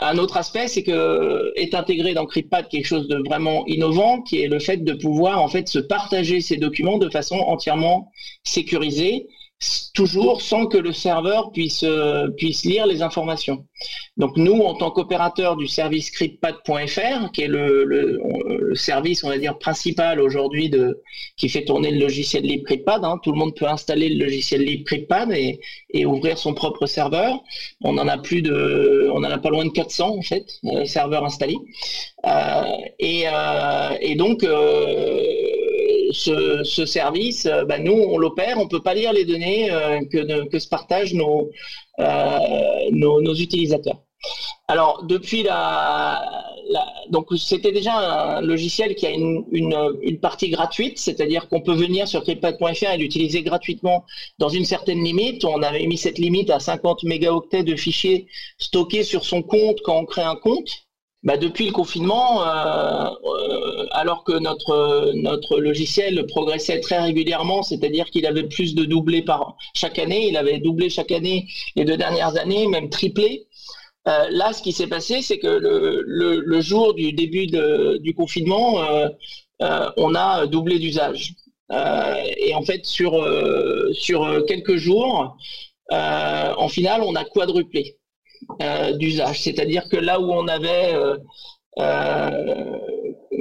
Un autre aspect, c'est que est intégré dans CryptPad quelque chose de vraiment innovant, qui est le fait de pouvoir en fait se partager ces documents de façon entièrement sécurisée toujours sans que le serveur puisse, euh, puisse lire les informations. Donc nous, en tant qu'opérateur du service scriptpad.fr, qui est le, service, on va dire, principal aujourd'hui de qui fait tourner le logiciel libre hein, tout le monde peut installer le logiciel libre et, et, ouvrir son propre serveur. On en a plus de, on en a pas loin de 400 en fait, euh, serveurs installés. Euh, et, et, donc ce, service, euh, bah, nous, on l'opère, on ne peut pas lire les données euh, que, se partagent euh, nos, nos, utilisateurs. Alors, depuis la, donc c'était déjà un logiciel qui a une, partie gratuite, c'est-à-dire qu'on peut venir sur cryptpad.fr et l'utiliser gratuitement dans une certaine limite. On avait mis cette limite à 50 mégaoctets de fichiers stockés sur son compte quand on crée un compte. Bah, depuis le confinement, euh, euh, alors que notre, notre logiciel progressait très régulièrement, c'est-à-dire qu'il avait plus de doublés par chaque année, il avait doublé chaque année les deux dernières années, même triplé. Euh, là, ce qui s'est passé, c'est que le, le, jour du début du confinement, on a doublé d'usage. et en fait, sur, sur quelques jours, en finale, on a quadruplé. Euh, d'usage. C'est-à-dire que là où on avait euh, euh,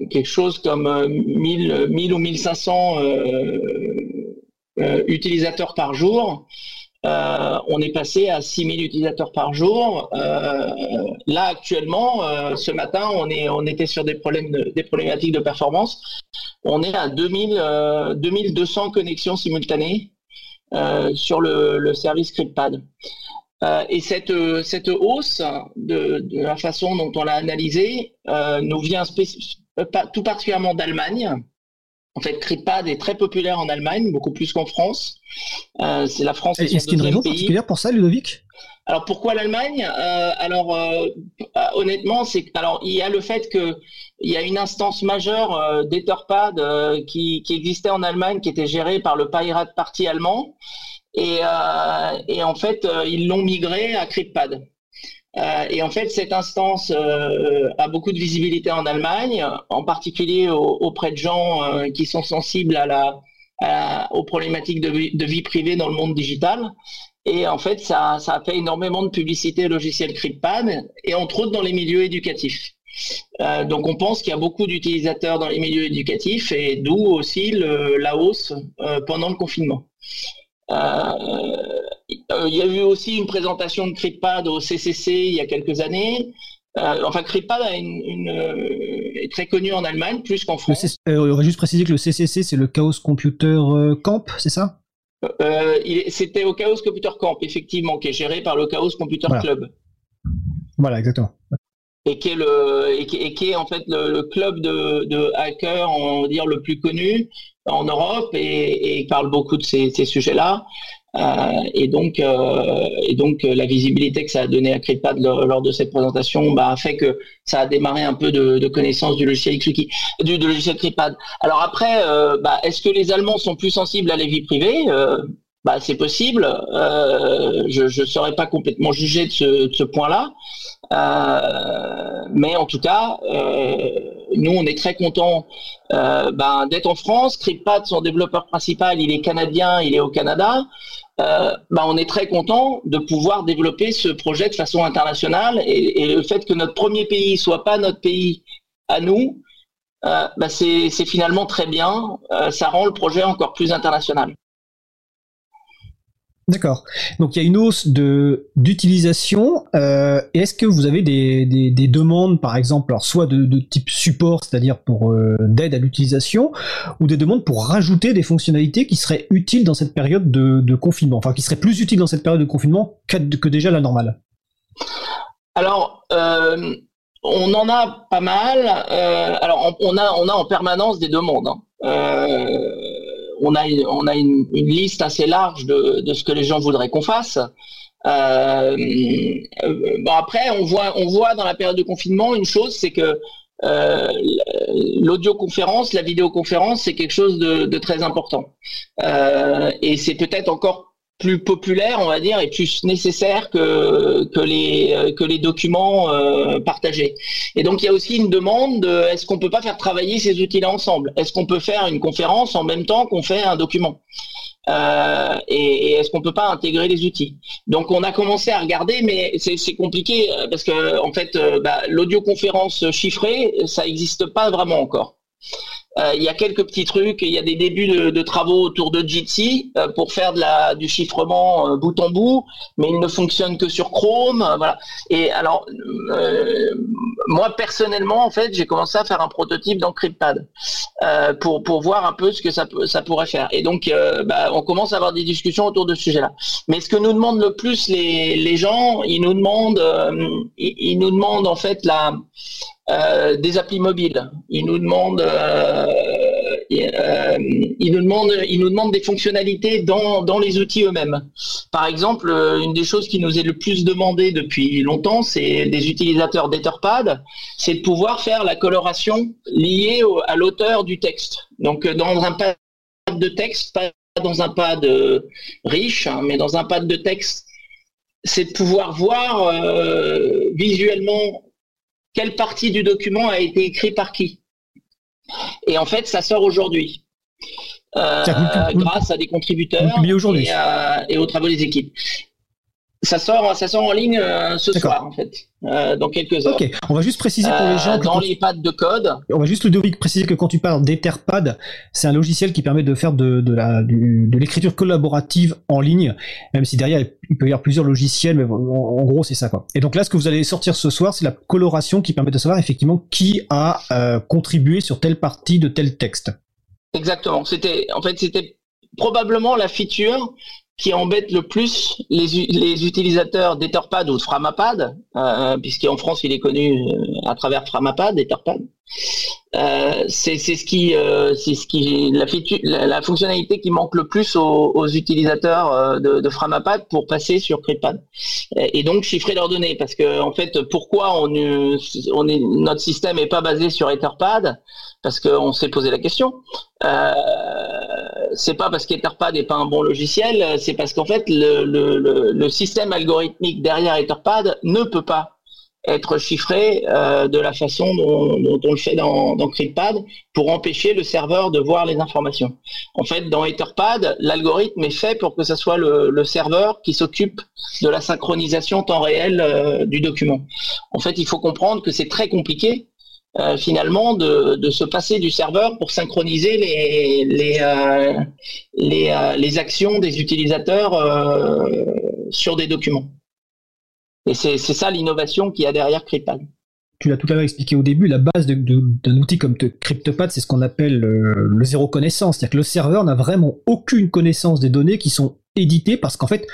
quelque chose comme 1000, 1000 ou 1500 utilisateurs par jour, on est passé à 6000 utilisateurs par jour. là, actuellement, ce matin, on, est, on était sur des, problèmes des problématiques de performance. On est à 2000, 2200 connexions simultanées sur le, le service CryptPad. Euh, et cette, euh, cette hausse de, la façon dont on l'a analysée euh, nous vient tout particulièrement d'Allemagne. En fait, CryptPad est très populaire en Allemagne, beaucoup plus qu'en France. c'est la France. Est-ce qu'il y a une raison particulière pour ça, Ludovic? Alors pourquoi l'Allemagne? Alors honnêtement, c'est alors il y a le fait que il y a une instance majeure d'Etherpad qui, qui, existait en Allemagne, qui était gérée par le Pirate Party allemand, et, euh, et en fait, euh, ils l'ont migré à CryptPad. Euh, et en fait, cette instance euh, a beaucoup de visibilité en Allemagne, en particulier auprès de gens euh, qui sont sensibles à la, aux problématiques de vie, de vie, privée dans le monde digital. Et en fait, ça, ça a fait énormément de publicité logiciel CryptPad, et entre autres dans les milieux éducatifs. Euh, donc on pense qu'il y a beaucoup d'utilisateurs dans les milieux éducatifs, et d'où aussi le, la hausse pendant le confinement. Euh, il y a eu aussi une présentation de CryptPad au CCC il y a quelques années. Euh, enfin, euh, est très connu en Allemagne, plus qu'en France. on aurait juste précisé que le CCC, c'est le Chaos Computer Camp, c'est ça? C'était au Chaos Computer Camp, effectivement, qui est géré par le Chaos Computer Club. Voilà, exactement. Et qui est, le, et qui, est en fait le, club de, de, hackers, on va dire, le plus connu, en Europe et, et parle beaucoup de ces, ces sujets-là. Euh, et donc, euh, et donc euh, la visibilité que ça a donné à CryptPad lors, de cette présentation bah, a fait que ça a démarré un peu de, de connaissance du logiciel du, du logiciel. Alors après, euh, bah, est-ce que les Allemands sont plus sensibles à la vie privée? Bah, c'est possible. Euh, je ne serais pas complètement jugé de ce, de ce point-là. Euh, mais en tout cas, euh, nous, on est très contents euh, ben, d'être en France. CryptPad, son développeur principal, il est canadien, il est au Canada. Euh, ben, on est très content de pouvoir développer ce projet de façon internationale. Et, le fait que notre premier pays soit pas notre pays à nous, euh, ben, c'est finalement très bien. Ça rend le projet encore plus international. D'accord. Donc il y a une hausse de d'utilisation. Euh, Est-ce que vous avez des, des, des demandes, par exemple, alors soit de, type support, c'est-à-dire pour euh, d'aide à l'utilisation, ou des demandes pour rajouter des fonctionnalités qui seraient utiles dans cette période de, confinement, enfin qui seraient plus utiles dans cette période de confinement que, que déjà la normale? Alors, euh, on en a pas mal. Alors, on, on a, on a en permanence des demandes. hein. On a, on a une, liste assez large de, de ce que les gens voudraient qu'on fasse. Euh, bon après, on voit, on voit dans la période de confinement une chose, c'est que euh, l'audioconférence, la vidéoconférence, c'est quelque chose de, de très important. Euh, et c'est peut-être encore plus populaire, on va dire, et plus nécessaire que, euh, les documents euh, partagés. Et donc, il y a aussi une demande de est-ce qu'on peut pas faire travailler ces outils-là ensemble? Est-ce qu'on peut faire une conférence en même temps qu'on fait un document? Euh, et, est-ce qu'on peut pas intégrer les outils? Donc on a commencé à regarder, mais c'est compliqué parce que en fait, bah, l'audioconférence chiffrée, ça n'existe pas vraiment encore. Euh, il y a quelques petits trucs, il y a des débuts de, de travaux autour de Jitsi euh, pour faire de la, du chiffrement euh, bout en bout, mais il ne fonctionne que sur Chrome, voilà. Et alors, moi personnellement, en fait, j'ai commencé à faire un prototype dans CryptPad euh, pour pour voir un peu ce que ça ça pourrait faire. Et donc, bah, on commence à avoir des discussions autour de ce sujet-là. Mais ce que nous demandent le plus les les gens, ils nous demandent, ils nous demandent en fait la euh, des applis mobiles. Ils nous demandent, euh, euh, ils nous demandent, ils nous demandent des fonctionnalités dans, dans les outils eux-mêmes. Par exemple, une des choses qui nous est le plus demandé depuis longtemps, c'est des utilisateurs d'Etherpad, c'est de pouvoir faire la coloration liée à l'auteur du texte. Donc, dans un pad de texte, pas dans un pad riche, hein, mais dans un pad de texte, c'est de pouvoir voir visuellement quelle partie du document a été écrit par qui. Et en fait, ça sort aujourd'hui. Euh, grâce à des contributeurs et, euh, et aux travaux des équipes. Ça sort, ça sort en ligne euh, ce soir, en fait, euh, dans quelques heures. Ok, on va juste préciser pour les Euh, gens que dans quand- les pads de code, On va juste Ludovic préciser que quand tu parles d'Etherpad, c'est un logiciel qui permet de faire de, de la du- de l'écriture collaborative en ligne, même si derrière il peut y avoir plusieurs logiciels, mais en, en gros c'est ça quoi. Et donc là, ce que vous allez sortir ce soir, c'est la coloration qui permet de savoir effectivement qui a euh, contribué sur telle partie de tel texte. Exactement. C'était, en fait, c'était probablement la feature qui embête le plus les, utilisateurs d'Etherpad ou de Framapad, euh, puisqu'en France il est connu euh, à travers Framapad, Etherpad. Euh, c'est ce qui, euh, c'est ce qui, la, fonctionnalité qui manque le plus aux, utilisateurs euh, de, Framapad pour passer sur CryptPad et donc chiffrer leurs données, parce que en fait, pourquoi on, euh, on est, notre système est pas basé sur Etherpad? Parce qu'on s'est posé la question. Euh, c'est pas parce qu'Etherpad n'est pas un bon logiciel, euh, c'est parce qu'en fait le, système algorithmique derrière Etherpad ne peut pas être chiffré euh, de la façon dont, on le fait dans, dans CryptPad pour empêcher le serveur de voir les informations. En fait, dans Etherpad, l'algorithme est fait pour que ce soit le, le serveur qui s'occupe de la synchronisation temps réel euh, du document. En fait, il faut comprendre que c'est très compliqué euh, finalement de, de se passer du serveur pour synchroniser les, les, euh, euh, les actions des utilisateurs sur des documents. Et c'est ça l'innovation qu'il y a derrière CryptPad. Tu l'as tout à l'heure expliqué au début, la base d'un outil comme CryptoPad, c'est ce qu'on appelle le zéro connaissance. C'est-à-dire que le serveur n'a vraiment aucune connaissance des données qui sont éditées parce qu'en fait,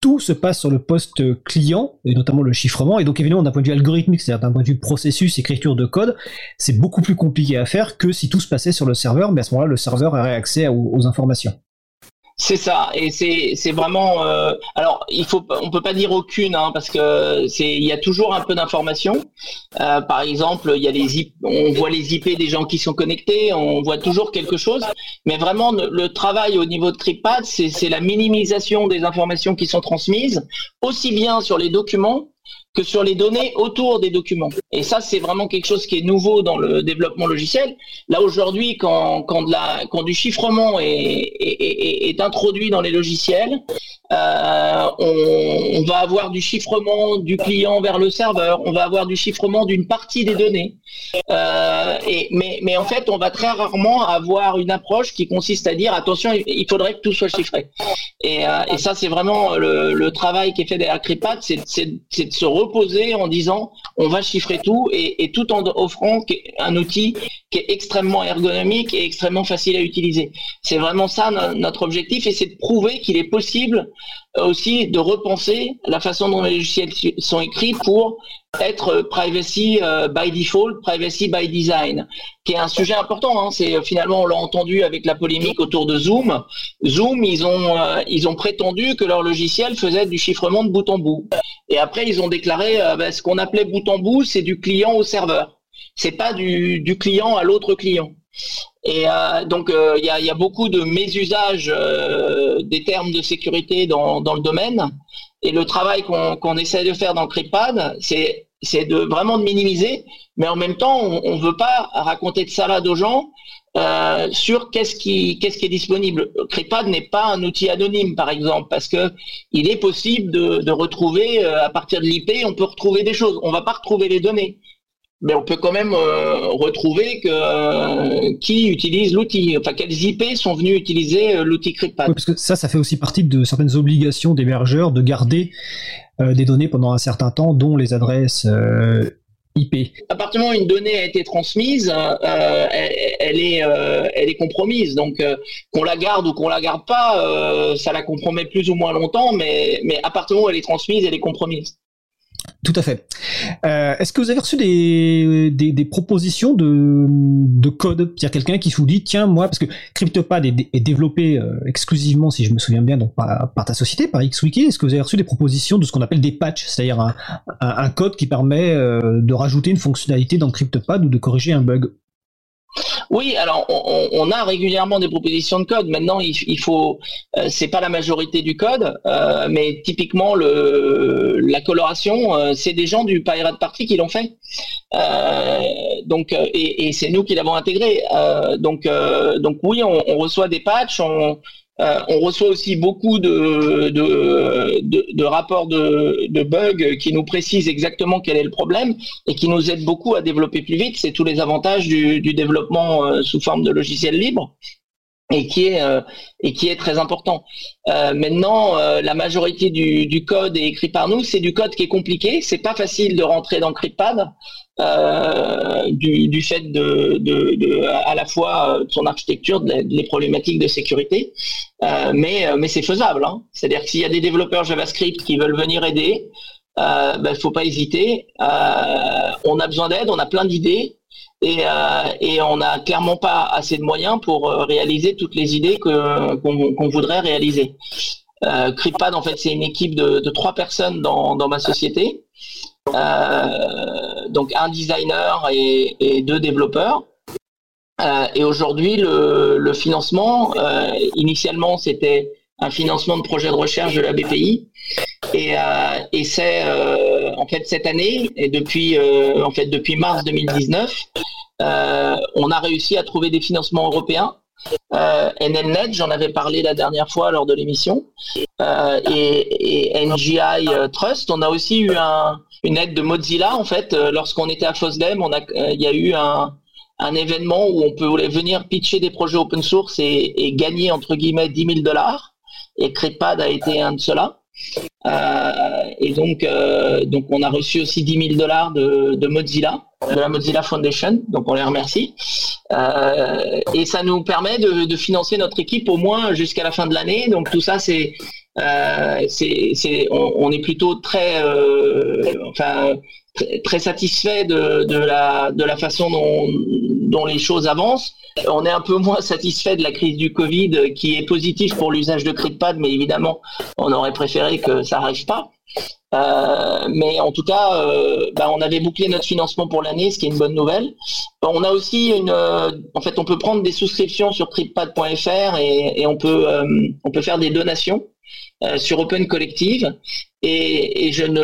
tout se passe sur le poste client, et notamment le chiffrement. Et donc, évidemment, d'un point de vue algorithmique, c'est-à-dire d'un point de vue processus, écriture de code, c'est beaucoup plus compliqué à faire que si tout se passait sur le serveur, mais à ce moment-là, le serveur aurait accès aux, informations. C'est ça, et c'est vraiment. euh, alors, il faut, on peut pas dire aucune, hein, parce que c'est, il y a toujours un peu d'informations. Euh, par exemple, il y a les, IP on voit les IP des gens qui sont connectés, on voit toujours quelque chose. Mais vraiment, le, travail au niveau de c'est c'est la minimisation des informations qui sont transmises, aussi bien sur les documents que sur les données autour des documents. Et ça, c'est vraiment quelque chose qui est nouveau dans le développement logiciel. Là, aujourd'hui, quand, quand, du chiffrement est, est, introduit dans les logiciels, euh, on, va avoir du chiffrement du client vers le serveur, on va avoir du chiffrement d'une partie des données. Euh, et, mais, mais en fait, on va très rarement avoir une approche qui consiste à dire attention, il- faudrait que tout soit chiffré. Et, euh, ça, c'est vraiment le, travail qui est fait derrière c'est- c'est de se en disant on va chiffrer tout et, tout en offrant un outil qui est extrêmement ergonomique et extrêmement facile à utiliser. C'est vraiment ça no- notre objectif et c'est de prouver qu'il est possible euh, aussi de repenser la façon dont les logiciels sont écrits pour être euh, privacy euh, by default, privacy by design, qui est un sujet important. Hein. C'est finalement on l'a entendu avec la polémique autour de Zoom. Zoom, ils ont euh, ils ont prétendu que leur logiciel faisait du chiffrement de bout en bout. Et après ils ont déclaré ben, ce qu'on appelait bout en bout, c'est du client au serveur. C'est pas du, du client à l'autre client. Et donc il y, a, y a beaucoup de mésusages des termes de sécurité dans, dans le domaine. Et le travail qu'on essaie de faire dans CryptPad, c'est c'est de vraiment de minimiser, mais en même temps, on ne veut pas raconter de salade aux gens euh, sur qu'est-ce qui qui est disponible. CryptPad n'est pas un outil anonyme, par exemple, parce que il est possible de, de retrouver euh, à partir de l'IP, on peut retrouver des choses. On va pas retrouver les données, mais on peut quand même euh, retrouver que euh, qui utilise l'outil, enfin quelles IP sont venus utiliser euh, l'outil CryptPad. Oui, parce que ça, ça fait aussi partie de certaines obligations d'hébergeurs de garder des données pendant un certain temps, dont les adresses IP. à partir du moment où une donnée a été transmise, euh, elle, elle est, euh, elle est compromise. Donc, euh, qu'on la garde ou qu'on la garde pas, ça la compromet plus ou moins longtemps, mais, mais à partir du moment où elle est transmise, elle est compromise. Tout à fait. Euh, Est-ce que vous avez reçu des, des, propositions de, de code? C'est-à-dire quelqu'un qui vous dit, tiens, moi, parce que CryptoPad est, développé euh, exclusivement, si je me souviens bien, donc par, ta société, par XWiki, est-ce que vous avez reçu des propositions de ce qu'on appelle des patchs, c'est-à-dire un, un, un code qui permet euh, de rajouter une fonctionnalité dans CryptoPad ou de corriger un bug? Oui, alors on, a régulièrement des propositions de code. Maintenant, il, il faut, euh, c'est pas la majorité du code, euh, mais typiquement le la coloration, euh, c'est des gens du Pirate Party qui l'ont fait. Donc et, c'est nous qui l'avons intégré. Donc donc oui, on, reçoit des patchs, euh, on reçoit aussi beaucoup de, de, rapports de, bugs qui nous précisent exactement quel est le problème et qui nous aident beaucoup à développer plus vite. C'est tous les avantages du, du développement euh, sous forme de logiciel libre et qui est euh, et qui est très important. Euh, maintenant, euh, la majorité du, du code est écrit par nous. C'est du code qui est compliqué. C'est pas facile de rentrer dans CryptPad euh, du, du fait de, de, de à la fois euh, de son architecture, de, les problématiques de sécurité, euh, mais mais c'est faisable. Hein. C'est-à-dire que s'il y a des développeurs JavaScript qui veulent venir aider, il ben, faut pas hésiter. on a besoin d'aide, on a plein d'idées et, euh, et on n'a clairement pas assez de moyens pour euh, réaliser toutes les idées qu'on voudrait réaliser. Euh, CryptPad, en fait, c'est une équipe de, trois personnes dans, ma société. Euh, donc un designer et, deux développeurs. Et aujourd'hui, le, financement, initialement, c'était un financement de projet de recherche de la BPI. Et, euh, et c'est euh, en fait cette année et depuis euh, en fait depuis mars 2019, euh, on a réussi à trouver des financements européens. NLNet, j'en avais parlé la dernière fois lors de l'émission, et, NGI Trust. On a aussi eu un, une aide de Mozilla en fait. Lorsqu'on était à FOSDEM, il y a eu un, événement où on peut venir pitcher des projets open source et, et gagner entre guillemets 10 000 dollars. Et CryptPad a été un de ceux-là. Euh, et donc, euh, donc, on a reçu aussi 10 000 dollars de, Mozilla, de la Mozilla Foundation. Donc, on les remercie. Euh, et ça nous permet de, financer notre équipe au moins jusqu'à la fin de l'année. Donc, tout ça, c'est, c'est, on, on, est plutôt très, enfin, très, satisfait de, de, la, de la façon dont, dont les choses avancent. On est un peu moins satisfait de la crise du Covid qui est positive pour l'usage de CryptPad, mais évidemment, on aurait préféré que ça n'arrive pas. Euh, mais en tout cas, euh, bah, on avait bouclé notre financement pour l'année, ce qui est une bonne nouvelle. On a aussi une, euh, en fait, on peut prendre des souscriptions sur tripad.fr et, et, on peut, euh, on peut faire des donations euh, sur Open Collective. Et, et je ne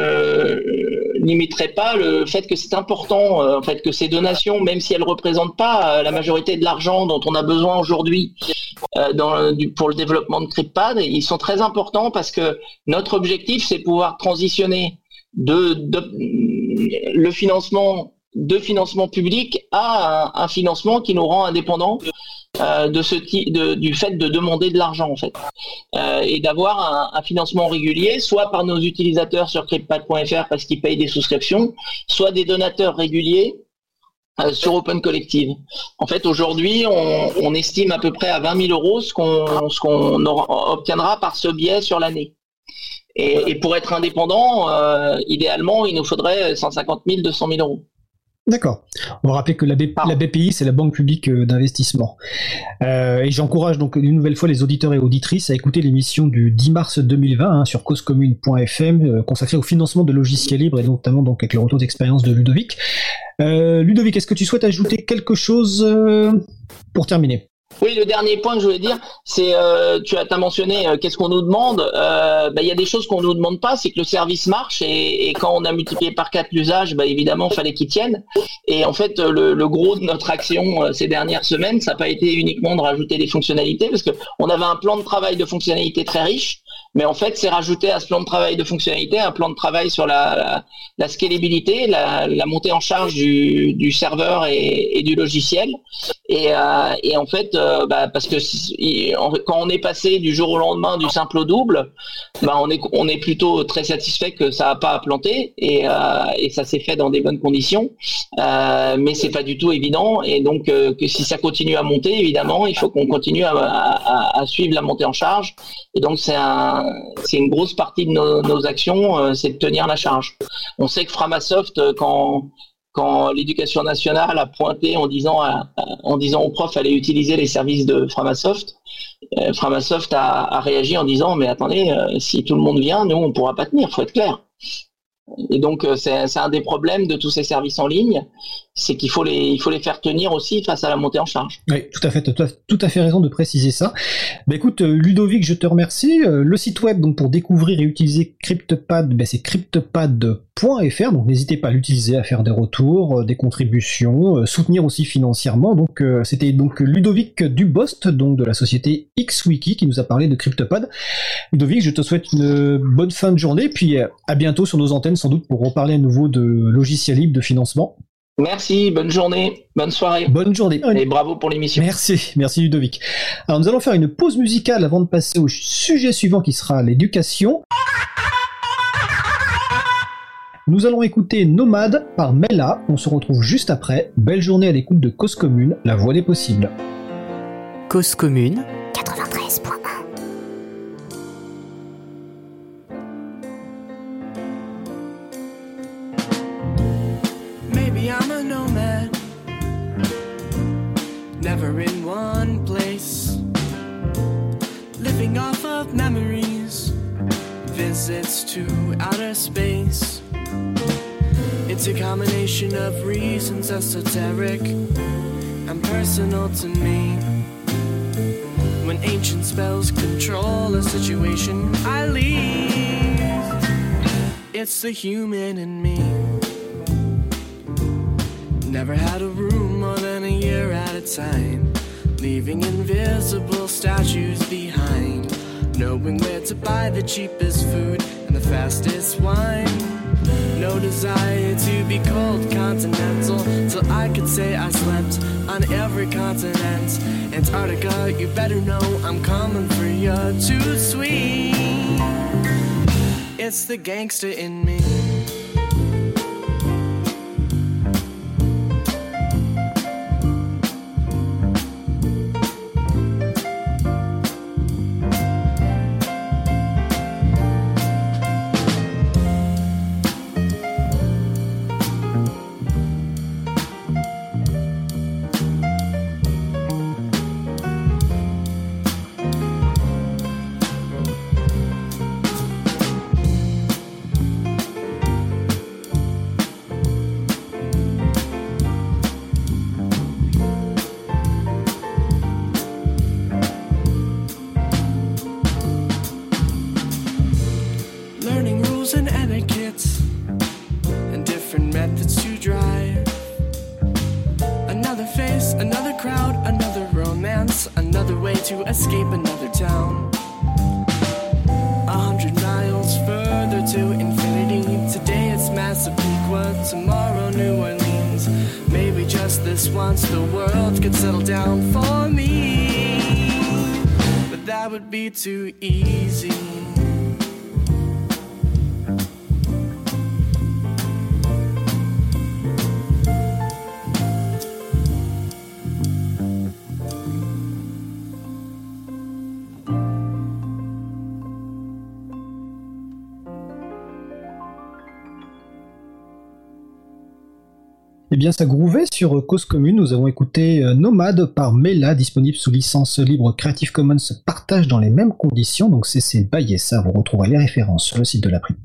limiterai pas le fait que c'est important, en fait, que ces donations, même si elles représentent pas la majorité de l'argent dont on a besoin aujourd'hui du, pour le développement de CryptPad, ils sont très importants parce que notre objectif, c'est pouvoir transitionner de, de le financement de financement public à un, un financement qui nous rend indépendants euh, de ce du fait de demander de l'argent en fait euh, et d'avoir un, financement régulier, soit par nos utilisateurs sur cryptpad.fr parce qu'ils payent des souscriptions, soit des donateurs réguliers euh, sur Open Collective. En fait, aujourd'hui, on, estime à peu près à 20 000 euros ce qu'on obtiendra par ce biais sur l'année. Et, et, pour être indépendant, idéalement, il nous faudrait 150 000, 200 000 euros. D'accord. On va rappeler que la, B... la BPI, c'est la Banque publique euh, d'investissement. Euh, et j'encourage donc une nouvelle fois les auditeurs et auditrices à écouter l'émission du 10 mars 2020 hein, sur causecommune.fm euh, consacrée au financement de logiciels libres et notamment donc avec le retour d'expérience de Ludovic. Euh, Ludovic, est-ce que tu souhaites ajouter quelque chose pour terminer? Oui, le dernier point que je voulais dire, c'est, euh, tu as, mentionné, euh, qu'est-ce qu'on nous demande euh, bah, Il y a des choses qu'on nous demande pas, c'est que le service marche et, quand on a multiplié par quatre l'usage, bah, évidemment, fallait qu'il tienne. Et en fait, le, le, gros de notre action euh, ces dernières semaines, ça n'a pas été uniquement de rajouter des fonctionnalités, parce que on avait un plan de travail de fonctionnalités très riche, mais en fait, c'est rajouter à ce plan de travail de fonctionnalité un plan de travail sur la, la, la scalabilité, la, montée en charge du, du serveur et, et, du logiciel. Et, euh, et en fait, euh, bah, parce que quand on est passé du jour au lendemain du simple au double, bah, on, est, on est plutôt très satisfait que ça n'a pas planté et, euh, et ça s'est fait dans des bonnes conditions. Mais c'est pas du tout évident. Et donc, que si ça continue à monter, évidemment, il faut qu'on continue à, à, à, suivre la montée en charge. Et donc, c'est un c'est une grosse partie de nos, actions, euh, c'est de tenir la charge. On sait que Framasoft, euh, quand l'éducation nationale a pointé en disant aux profs allez utiliser les services de Framasoft, euh, Framasoft a, réagi en disant mais attendez euh, si tout le monde vient nous on pourra pas tenir faut être clair. Et donc euh, c'est un des problèmes de tous ces services en ligne, c'est qu'il faut les il faut les faire tenir aussi face à la montée en charge. Oui, tout à fait, tout à, tout à fait raison de préciser ça. Bah, écoute, Ludovic, je te remercie. Le site web donc pour découvrir et utiliser CryptPad, bah, c'est cryptpad.fr. Donc n'hésitez pas à l'utiliser, à faire des retours, des contributions, soutenir aussi financièrement. Donc c'était donc Ludovic Dubost, donc de la société XWiki, qui nous a parlé de CryptPad. Ludovic, je te souhaite une bonne fin de journée, puis à bientôt sur nos antennes sans doute pour reparler à nouveau de logiciels libres de financement. Merci, bonne journée, bonne soirée. Bonne journée. Et bravo pour l'émission. Merci, merci Ludovic. Alors nous allons faire une pause musicale avant de passer au sujet suivant qui sera l'éducation. Nous allons écouter Nomade par Mella. On se retrouve juste après. Belle journée à l'écoute de Cause Commune, la voix des possibles. Cause Commune 93.1 never in one place, living off of memories, visits to outer space. It's a combination of reasons esoteric and personal to me. When ancient spells control a situation, I leave. It's the human in me. Never had a room at a time. Leaving invisible statues behind. Knowing where to buy the cheapest food and the fastest wine. No desire to be called continental. Till I could say I slept on every continent. Antarctica, you better know I'm coming for you. Too sweet. It's the gangster in me. Bien, ça grouvait sur Cause Commune. Nous avons écouté euh, Nomade par Mela, disponible sous licence libre Creative Commons partage dans les mêmes conditions. Donc, c'est by ça. Vous retrouverez les références sur le site de l'April,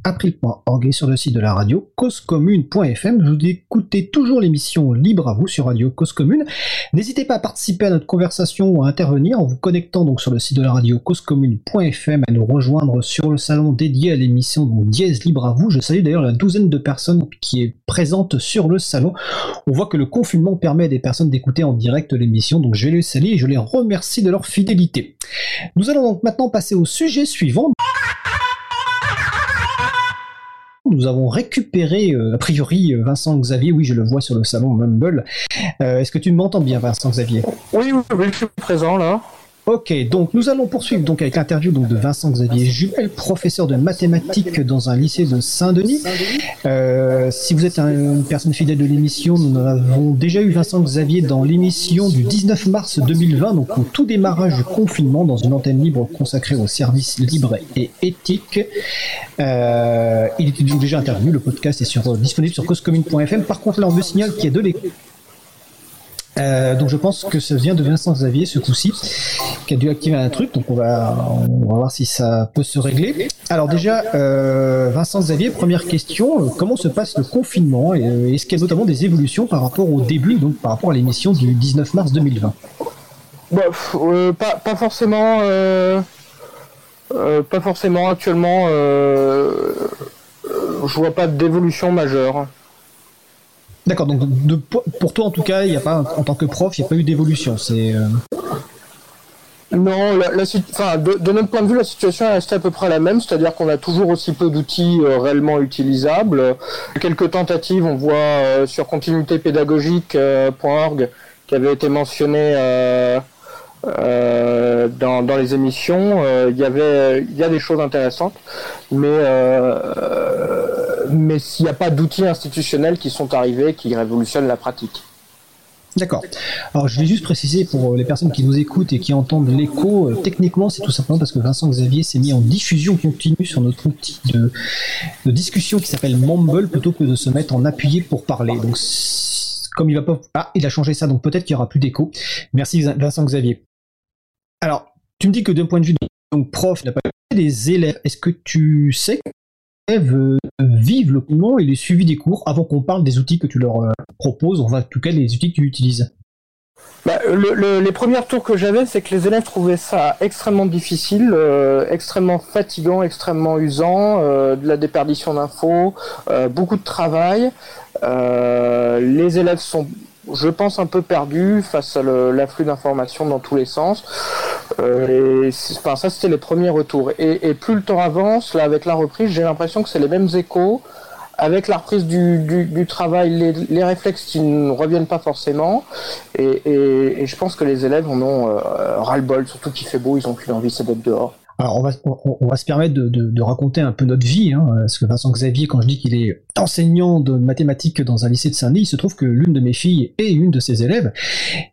et sur le site de la radio, causecommune.fm. Vous écoutez toujours l'émission libre à vous sur Radio Cause Commune. N'hésitez pas à participer à notre conversation ou à intervenir en vous connectant donc sur le site de la radio causecommune.fm à nous rejoindre sur le salon dédié à l'émission Dièse libre à vous. Je salue d'ailleurs la douzaine de personnes qui est présente sur le salon. On voit que le confinement permet à des personnes d'écouter en direct l'émission, donc je les salue et je les remercie de leur fidélité. Nous allons donc maintenant passer au sujet suivant. Nous avons récupéré, euh, a priori, euh, Vincent Xavier. Oui, je le vois sur le salon Mumble. Euh, Est-ce que tu m'entends bien, Vincent Xavier? Oui, oui, je suis présent là. Ok, donc nous allons poursuivre donc avec l'interview donc de Vincent Xavier Jumel, professeur de mathématiques dans un lycée de Saint-Denis. Euh, si vous êtes un- une personne fidèle de l'émission, nous avons déjà eu Vincent Xavier dans l'émission du 19 mars 2020, donc au tout démarrage du confinement, dans une antenne libre consacrée aux services libres et éthiques. Euh, il était donc déjà intervenu, le podcast est sur, disponible sur causecommune.fm. Par contre, là, on me signale qu'il y a de l'écho. Euh, donc je pense que ça vient de Vincent Xavier ce coup-ci, qui a dû activer un truc, donc on va, on va voir si ça peut se régler. Alors déjà, euh, Vincent Xavier, première question, comment se passe le confinement et euh, est-ce qu'il y a notamment des évolutions par rapport au début, donc par rapport à l'émission du 19 mars 2020 Bah, pas, pas forcément. pas forcément actuellement. Je vois pas d'évolution majeure. D'accord, donc de- pour toi en tout cas, il n'y a pas, en tant que prof, il n'y a pas eu d'évolution. C'est euh, Non, la, la enfin, de, notre point de vue, la situation est restée à peu près la même, c'est-à-dire qu'on a toujours aussi peu d'outils euh, réellement utilisables. Quelques tentatives, on voit euh, sur continuitépédagogique.org qui avait été mentionné dans, dans les émissions. Il y avait, il y a des choses intéressantes, mais mais s'il n'y a pas d'outils institutionnels qui sont arrivés qui révolutionnent la pratique. D'accord. Alors je vais juste préciser pour les personnes qui nous écoutent et qui entendent l'écho, euh, techniquement c'est tout simplement parce que Vincent Xavier s'est mis en diffusion continue sur notre outil de, discussion qui s'appelle Mumble plutôt que de se mettre en appuyé pour parler. Donc comme il va pas... Ah, il a changé ça, donc peut-être qu'il y aura plus d'écho. Merci Vincent Xavier. Alors, tu me dis que d'un point de vue donc, prof, n'a pas des élèves. Est-ce que tu sais élèves euh, vivent le confinement et les suivis des cours avant qu'on parle des outils que tu leur euh, proposes, enfin en tout cas les outils que tu utilises Bah, le- le- les premiers retours que j'avais, c'est que les élèves trouvaient ça extrêmement difficile, euh, extrêmement fatigant, extrêmement usant, de la déperdition d'infos, beaucoup de travail. Les élèves sont, je pense, un peu perdus face à l'afflux d'informations dans tous les sens. Euh, et ça, c'était les premiers retours. Et, plus le temps avance, là, avec la reprise, j'ai l'impression que c'est les mêmes échos avec la reprise du, travail, les, réflexes qui ne reviennent pas forcément, et, je pense que les élèves en ont euh, ras-le-bol, surtout qu'il fait beau, ils ont plus envie, c'est d'être dehors. Alors on va, on, va se permettre de, raconter un peu notre vie, hein, parce que Vincent Xavier, quand je dis qu'il est enseignant de mathématiques dans un lycée de Saint-Denis, il se trouve que l'une de mes filles est une de ses élèves,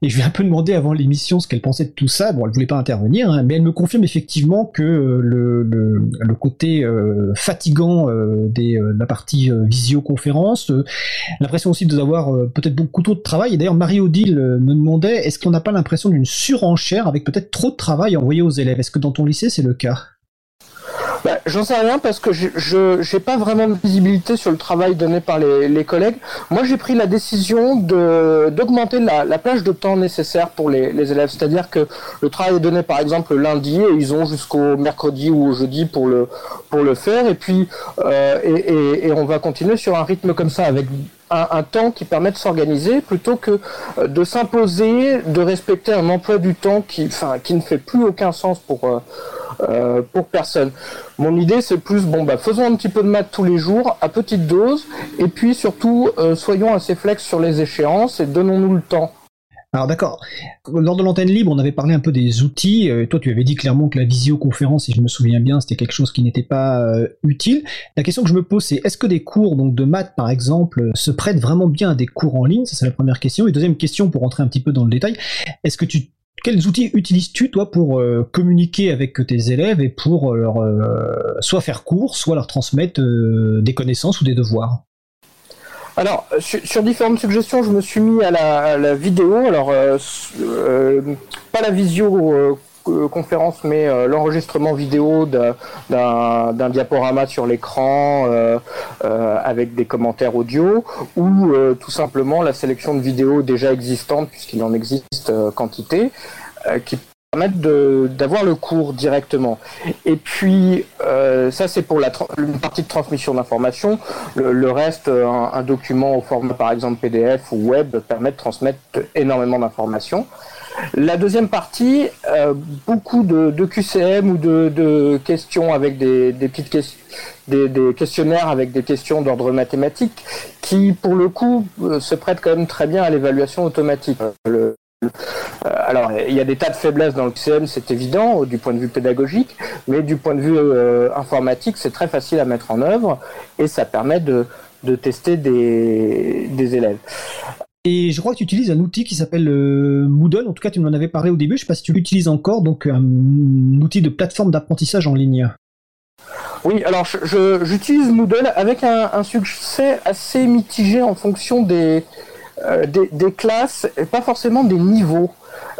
et je lui ai un peu demandé avant l'émission ce qu'elle pensait de tout ça, bon elle voulait pas intervenir, hein, mais elle me confirme effectivement que euh, le, le, côté euh, fatigant euh, des, de la partie visioconférence, l'impression aussi de avoir euh, peut-être beaucoup trop de travail, et d'ailleurs Marie-Odile me demandait, est-ce qu'on n'a pas l'impression d'une surenchère avec peut-être trop de travail envoyé aux élèves? Est-ce que dans ton lycée c'est le cas bah, J'en sais rien parce que je n'ai pas vraiment de visibilité sur le travail donné par les, les collègues. Moi, j'ai pris la décision d'augmenter la, la, plage de temps nécessaire pour les, les élèves. C'est-à-dire que le travail est donné par exemple lundi et ils ont jusqu'au mercredi ou au jeudi pour le, pour le faire. Et puis, euh, et, et, on va continuer sur un rythme comme ça avec un, un, temps qui permet de s'organiser plutôt que euh, de s'imposer de respecter un emploi du temps qui, enfin, qui ne fait plus aucun sens pour, euh, euh, pour personne. Mon idée, c'est plus, bon, bah, faisons un petit peu de maths tous les jours, à petite dose, et puis surtout, euh, soyons assez flex sur les échéances et donnons-nous le temps. Alors d'accord. Lors de l'antenne libre, on avait parlé un peu des outils. Euh, toi, tu avais dit clairement que la visioconférence, si je me souviens bien, c'était quelque chose qui n'était pas utile. La question que je me pose, c'est est-ce que des cours donc de maths, par exemple, se prêtent vraiment bien à des cours en ligne? Ça, c'est la première question. Et deuxième question, pour rentrer un petit peu dans le détail, est-ce que tu quels outils utilises-tu toi pour euh, communiquer avec tes élèves et pour leur euh, soit faire cours, soit leur transmettre euh, des connaissances ou des devoirs? Alors, sur, différentes suggestions, je me suis mis à la, vidéo. Alors, euh, euh, pas la visio euh, conférence, mais l'enregistrement vidéo d'un diaporama sur l'écran avec des commentaires audio, ou tout simplement la sélection de vidéos déjà existantes, puisqu'il en existe quantité, qui permettre d'avoir le cours directement. Et puis, euh, ça c'est pour la une partie de transmission d'informations. Le, reste, un, document au format par exemple PDF ou web permet de transmettre énormément d'informations. La deuxième partie, euh, beaucoup de, QCM ou de, questions avec des, petites questions, des, questionnaires avec des questions d'ordre mathématique, qui pour le coup euh, se prêtent quand même très bien à l'évaluation automatique. Le, alors, il y a des tas de faiblesses dans le QCM, c'est évident, du point de vue pédagogique, mais du point de vue euh, informatique, c'est très facile à mettre en œuvre et ça permet de, tester des, élèves. Et je crois que tu utilises un outil qui s'appelle euh, Moodle, en tout cas tu m'en avais parlé au début, je ne sais pas si tu l'utilises encore, donc un, outil de plateforme d'apprentissage en ligne. Oui, alors j'utilise Moodle avec un, succès assez mitigé en fonction des, euh, des, des, classes et pas forcément des niveaux.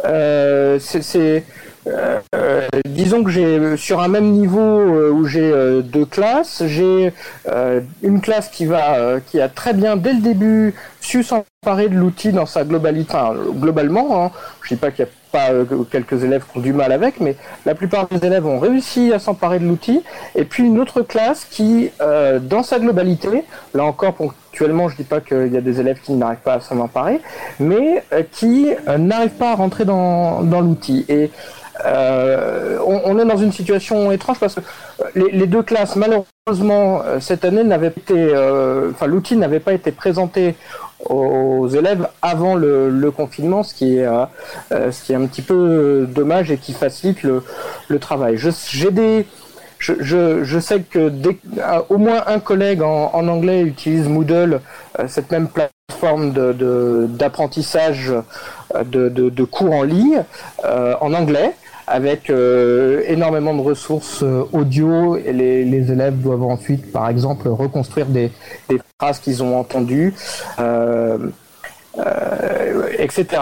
Euh, c'est euh, euh, disons que j'ai sur un même niveau euh, où j'ai euh, deux classes, j'ai une classe qui va qui a très bien dès le début su s'emparer de l'outil dans sa globalité, enfin, globalement. Hein, je dis pas qu'il y a pas quelques élèves qui ont du mal avec, mais la plupart des élèves ont réussi à s'emparer de l'outil. Et puis une autre classe qui, dans sa globalité, là encore ponctuellement, je dis pas qu'il y a des élèves qui n'arrivent pas à s'en emparer, mais qui n'arrivent pas à rentrer dans, l'outil. Et euh, on, est dans une situation étrange parce que les, deux classes, malheureusement, cette année n'avaient été, euh, l'outil n'avait pas été présenté aux élèves avant le, confinement, ce qui est, euh, un petit peu dommage et qui facilite le, travail. Je, je, je, sais que dès, au moins un collègue en, en anglais utilise Moodle, euh, cette même plateforme d'apprentissage de, de, de, de, cours en ligne euh, en anglais avec euh, énormément de ressources euh, audio et les, les, élèves doivent ensuite, par exemple, reconstruire des, des phrases qu'ils ont entendues, euh, euh etc.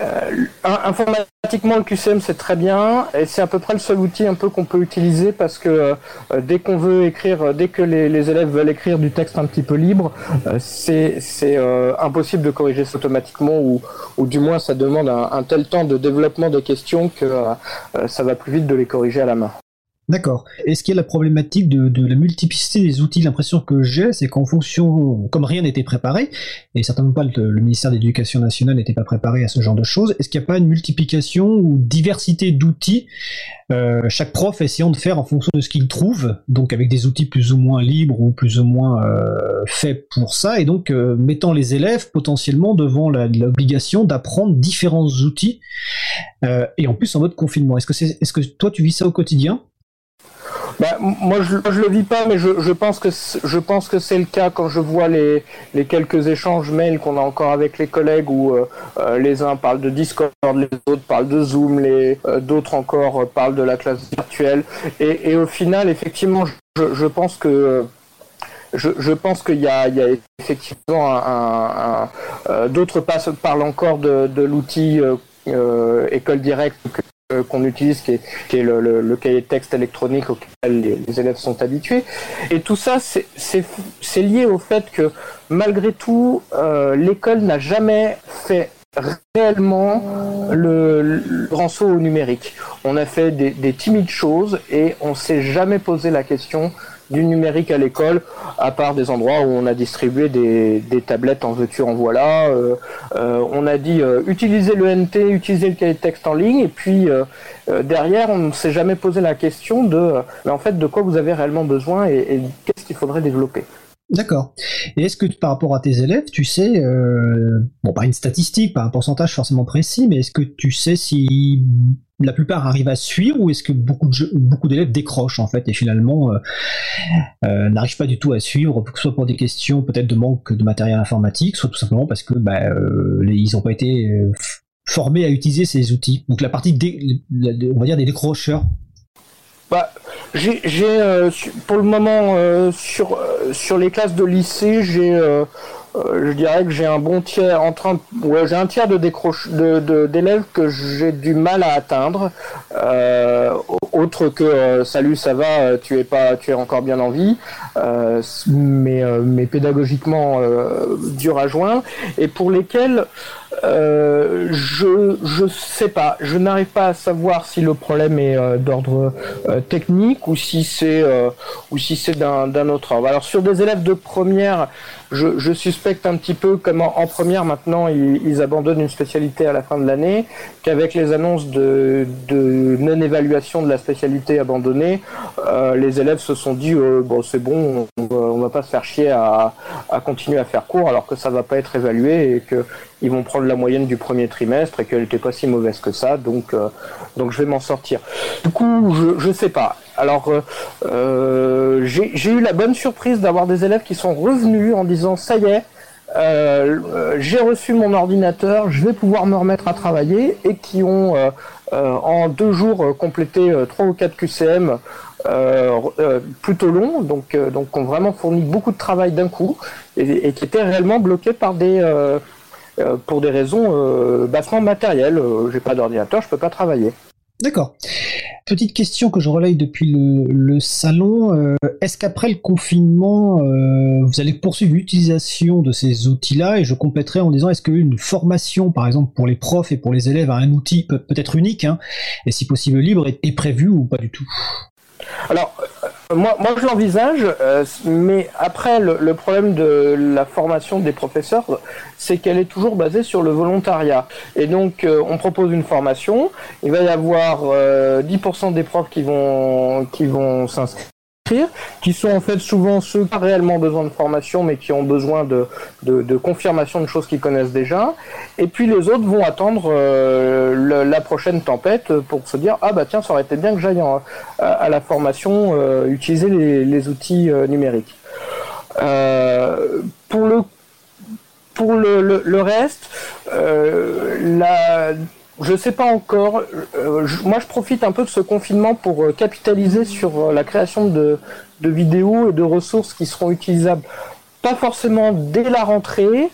Euh, informatiquement, le QCM c'est très bien et c'est à peu près le seul outil un peu qu'on peut utiliser parce que euh, dès qu'on veut écrire, dès que les, élèves veulent écrire du texte un petit peu libre, euh, c'est euh, impossible de corriger ça automatiquement ou, ou du moins ça demande un, un, tel temps de développement de questions que euh, ça va plus vite de les corriger à la main. D'accord. Est-ce qu'il y a la problématique de, la multiplicité des outils L'impression que j'ai, c'est qu'en fonction, comme rien n'était préparé, et certainement pas le, ministère de l'Éducation nationale n'était pas préparé à ce genre de choses, est-ce qu'il n'y a pas une multiplication ou diversité d'outils euh, Chaque prof essayant de faire en fonction de ce qu'il trouve, donc avec des outils plus ou moins libres ou plus ou moins euh, faits pour ça, et donc euh, mettant les élèves potentiellement devant l'obligation d'apprendre différents outils, et en plus en mode confinement. C'est, est-ce que toi tu vis ça au quotidien? Bah, moi, je, je le vis pas, mais je, je pense que je pense que c'est le cas quand je vois les, les quelques échanges mails qu'on a encore avec les collègues où euh, euh, les uns parlent de Discord, les autres parlent de Zoom, les euh, d'autres encore euh, parlent de la classe virtuelle. Et, et au final, effectivement, je, je pense que je, je, pense qu'il y, y, a effectivement un, un, un, d'autres parlent encore de, de l'outil école directe que euh, qu'on utilise, qui est, qui est le, le- le cahier de texte électronique auquel les, élèves sont habitués. Et tout ça, c'est lié au fait que malgré tout, euh, l'école n'a jamais fait réellement le, le grand saut au numérique. On a fait des, des timides choses et on s'est jamais posé la question du numérique à l'école, à part des endroits où on a distribué des, tablettes en veux-tu, en voilà. Euh, euh, on a dit euh, utilisez le NT, utilisez le cahier de texte en ligne, et puis derrière, on ne s'est jamais posé la question de, mais en fait, de quoi vous avez réellement besoin et qu'est-ce qu'il faudrait développer. D'accord. Et est-ce que par rapport à tes élèves, tu sais, euh, bon, pas une statistique, pas un pourcentage forcément précis, mais est-ce que tu sais si la plupart arrivent à suivre ou est-ce que beaucoup d'élèves décrochent en fait et finalement euh, euh, n'arrivent pas du tout à suivre, que ce soit pour des questions peut-être de manque de matériel informatique, soit tout simplement parce que bah, ils n'ont pas été formés à utiliser ces outils. Donc la partie, on va dire des décrocheurs. Bah, j'ai, euh, pour le moment euh, sur euh, sur les classes de lycée, j'ai, je dirais que j'ai un bon tiers, en train, ouais, j'ai un tiers de décroche, de, d'élèves que j'ai du mal à atteindre, euh, autre que euh, salut, ça va, euh, tu es pas, tu es encore bien en vie, euh, mais euh, mais pédagogiquement euh, dur à joindre, et pour lesquels euh, je je sais pas, je n'arrive pas à savoir si le problème est euh, d'ordre euh, technique ou si c'est euh, ou si c'est d'un d'un autre ordre. Alors sur des élèves de première, je, suspecte un petit peu comme en, première maintenant ils, abandonnent une spécialité à la fin de l'année, qu'avec les annonces de, de non évaluation de la spécialité abandonnée, euh, les élèves se sont dit euh, bon c'est bon, on va, va pas se faire chier à, à continuer à faire cours alors que ça va pas être évalué et que ils vont prendre la moyenne du premier trimestre et qu'elle n'était pas si mauvaise que ça, donc euh, donc je vais m'en sortir. Du coup, je je sais pas. Alors euh, euh, j'ai eu la bonne surprise d'avoir des élèves qui sont revenus en disant ça y est. euh, j'ai reçu mon ordinateur, je vais pouvoir me remettre à travailler et qui ont euh, euh, en deux jours euh, complété trois ou quatre QCM plutôt longs, donc donc ont vraiment fourni beaucoup de travail d'un coup et, qui étaient réellement bloqués par des pour des raisons bassement matérielles. J'ai pas d'ordinateur, je peux pas travailler. D'accord. Petite question que je relaye depuis le, salon. euh, Est-ce qu'après le confinement, euh, vous allez poursuivre l'utilisation de ces outils-là? Et je compléterai en disant, est-ce qu'une formation, par exemple, pour les profs et pour les élèves, à un outil peut- peut-être unique, hein, et si possible libre, est, est prévue ou pas du tout? Moi, moi je l'envisage, euh, mais après, le, le problème de la formation des professeurs, c'est qu'elle est toujours basée sur le volontariat. Et donc, euh, on propose une formation, il va y avoir euh, 10% des profs qui vont, qui vont s'inscrire qui sont en fait souvent ceux qui ont réellement besoin de formation mais qui ont besoin de, de, confirmation de choses qu'ils connaissent déjà. Et puis les autres vont attendre euh, la prochaine tempête pour se dire ah bah tiens ça aurait été bien que j'aille à, la formation euh, utiliser les, outils euh, numériques. Pour le pour le, le, reste la je sais pas encore. Euh, je- moi, je profite un peu de ce confinement pour euh, capitaliser sur euh, la création de, de vidéos et de ressources qui seront utilisables, pas forcément dès la rentrée,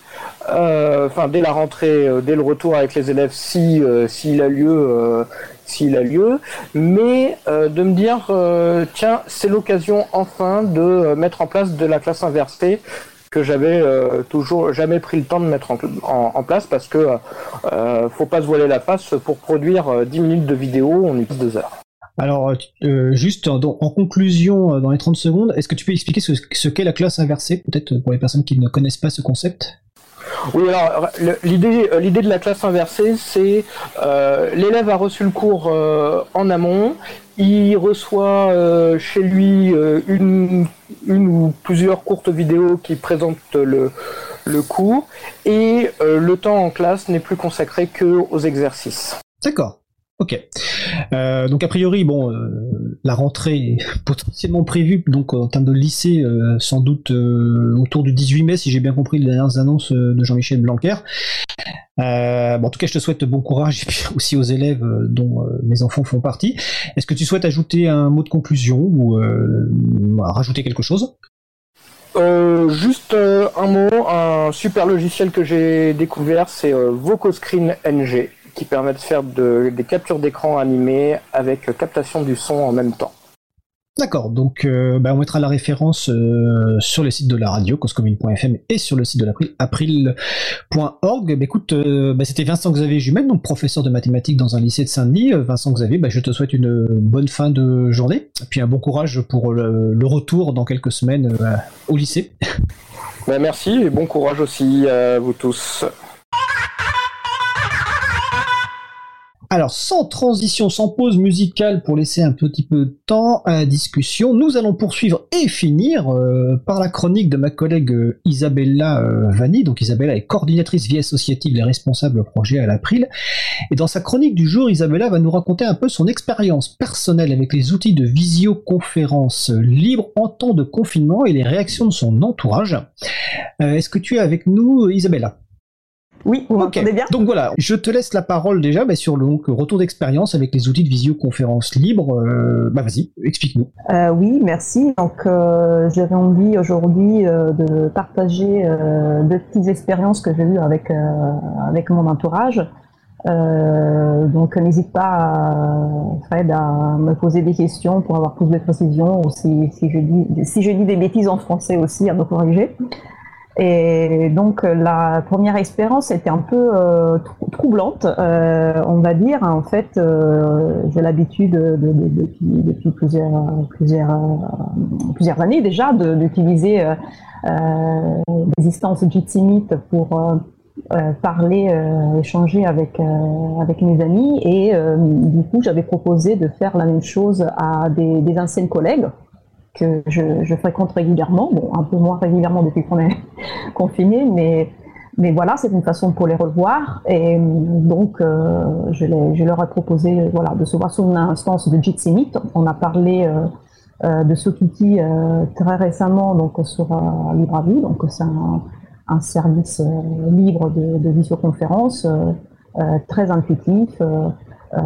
euh, enfin dès la rentrée, dès le retour avec les élèves, si s'il a lieu, s'il a lieu, mais de me dire, tiens, c'est l'occasion enfin de mettre en place de la classe inversée que j'avais euh, toujours jamais pris le temps de mettre en, en- en place parce que euh, faut pas se voiler la face. Pour produire euh, 10 minutes de vidéo, on utilise deux heures. Alors, euh, euh, juste en, en conclusion, euh, dans les 30 secondes, est-ce que tu peux expliquer ce, ce qu'est la classe inversée, peut-être pour les personnes qui ne connaissent pas ce concept? Oui, alors l'idée, euh, l'idée de la classe inversée, c'est euh, l'élève a reçu le cours euh, en amont, il reçoit euh, chez lui euh, une, une ou plusieurs courtes vidéos qui présentent le, le cours, et euh, le temps en classe n'est plus consacré que aux exercices. D'accord. Ok. Euh, donc a priori, bon, euh, la rentrée est potentiellement prévue, donc en termes de lycée, euh, sans doute autour du 18 mai, si j'ai bien compris les dernières annonces de Jean-Michel Blanquer. En tout cas, je te souhaite bon courage et puis aussi aux élèves dont mes enfants font partie. Est-ce que tu souhaites ajouter un mot de conclusion ou rajouter quelque chose? Euh, juste un mot, un super logiciel que j'ai découvert, c'est VocoScreen NG, qui permet de faire de- des captures d'écran animées avec captation du son en même temps. D'accord, donc euh, bah, on mettra la référence euh, sur le site de la radio, causecommune.fm et sur le site de l'April, april.org. Bah, écoute, euh, bah, c'était Vincent Xavier Jumel, donc professeur de mathématiques dans un lycée de Saint-Denis. Vincent Xavier, je te souhaite une bonne fin de journée, et puis un bon courage pour le, le retour dans quelques semaines au lycée. Ben, merci et bon courage aussi à vous tous. Alors, sans transition, sans pause musicale pour laisser un petit peu de temps à la discussion, nous allons poursuivre et finir euh, par la chronique de ma collègue euh, Isabella euh, Vanni. Donc, Isabella est coordinatrice vie associative et responsable projet à l'April. Et dans sa chronique du jour, Isabella va nous raconter un peu son expérience personnelle avec les outils de visioconférence libre en temps de confinement et les réactions de son entourage. Est-ce que tu es avec nous, Isabella? Oui, vous Ok. m'entendez bien? Donc voilà, je te laisse la parole déjà bah, sur le donc, retour d'expérience avec les outils de visioconférence libre. Euh, bah vas-y, explique-nous. Euh, oui, merci. Donc, euh, j'avais envie aujourd'hui euh, de partager deux petites expériences que j'ai eues avec, avec mon entourage. Donc, n'hésite pas, à, Fred, à me poser des questions pour avoir plus de précision ou si, si, je dis, si je dis des bêtises en français aussi, à me corriger. Et donc la première expérience était un peu euh, trou- troublante, euh, on va dire. En fait, euh, j'ai l'habitude de, de- de- depuis, plusieurs, plusieurs, euh, plusieurs années déjà d'utiliser euh, euh, Jitsi Meet pour euh, euh, parler, euh, échanger avec, euh, avec mes amis. Et euh, du coup, j'avais proposé de faire la même chose à des, des anciennes collègues que je, fréquente régulièrement, un peu moins régulièrement depuis qu'on est confiné, mais, mais voilà, c'est une façon pour les revoir. Et donc, euh, je, je leur ai proposé euh, voilà, de se voir sur une instance de Jitsi Meet. On a parlé euh, euh, de ce outil euh, très récemment donc, sur euh, LibreAvie, donc c'est un, service euh, libre de, de visioconférence, euh, euh, très intuitif. Euh,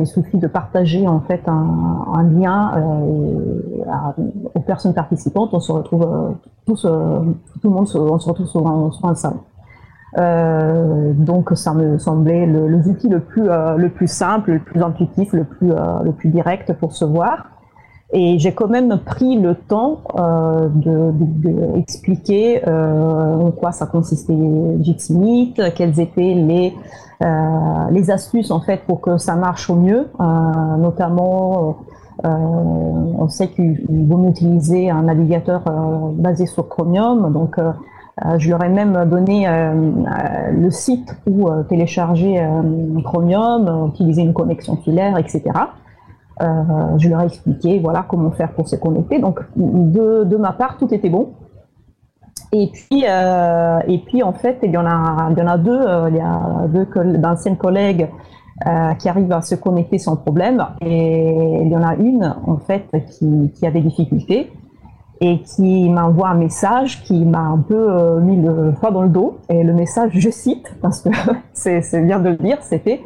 il suffit de partager en fait un, un lien euh, à- aux personnes participantes. On se retrouve euh, tous, tout le monde, se, on se retrouve sur un, sur un salon. Euh, donc ça me semblait le, le outil le plus euh, le plus simple, le plus intuitif, le plus euh, le plus direct pour se voir. Et j'ai quand même pris le temps euh, de, de- de expliquer euh, en quoi ça consistait Jitsi Meet, quelles étaient les euh, les astuces en fait pour que ça marche au mieux, euh, notamment euh, on sait qu'il il vaut utiliser un navigateur euh, basé sur Chromium, donc euh, euh, je leur ai même donné euh, euh, le site où euh, télécharger euh, Chromium, euh, utiliser une connexion filaire, etc. Euh, je leur ai expliqué voilà comment faire pour se connecter. Donc de, ma part, tout était bon. Et puis, euh, et puis en fait, il y en a, il y en a deux, euh, il y a deux d'anciennes collègues qui arrivent à se connecter sans problème, et il y en a une en fait qui, qui a des difficultés et qui m'envoie un message qui m'a un peu mis le froid dans le dos. Et le message, je cite parce que c'est bien de le dire, c'était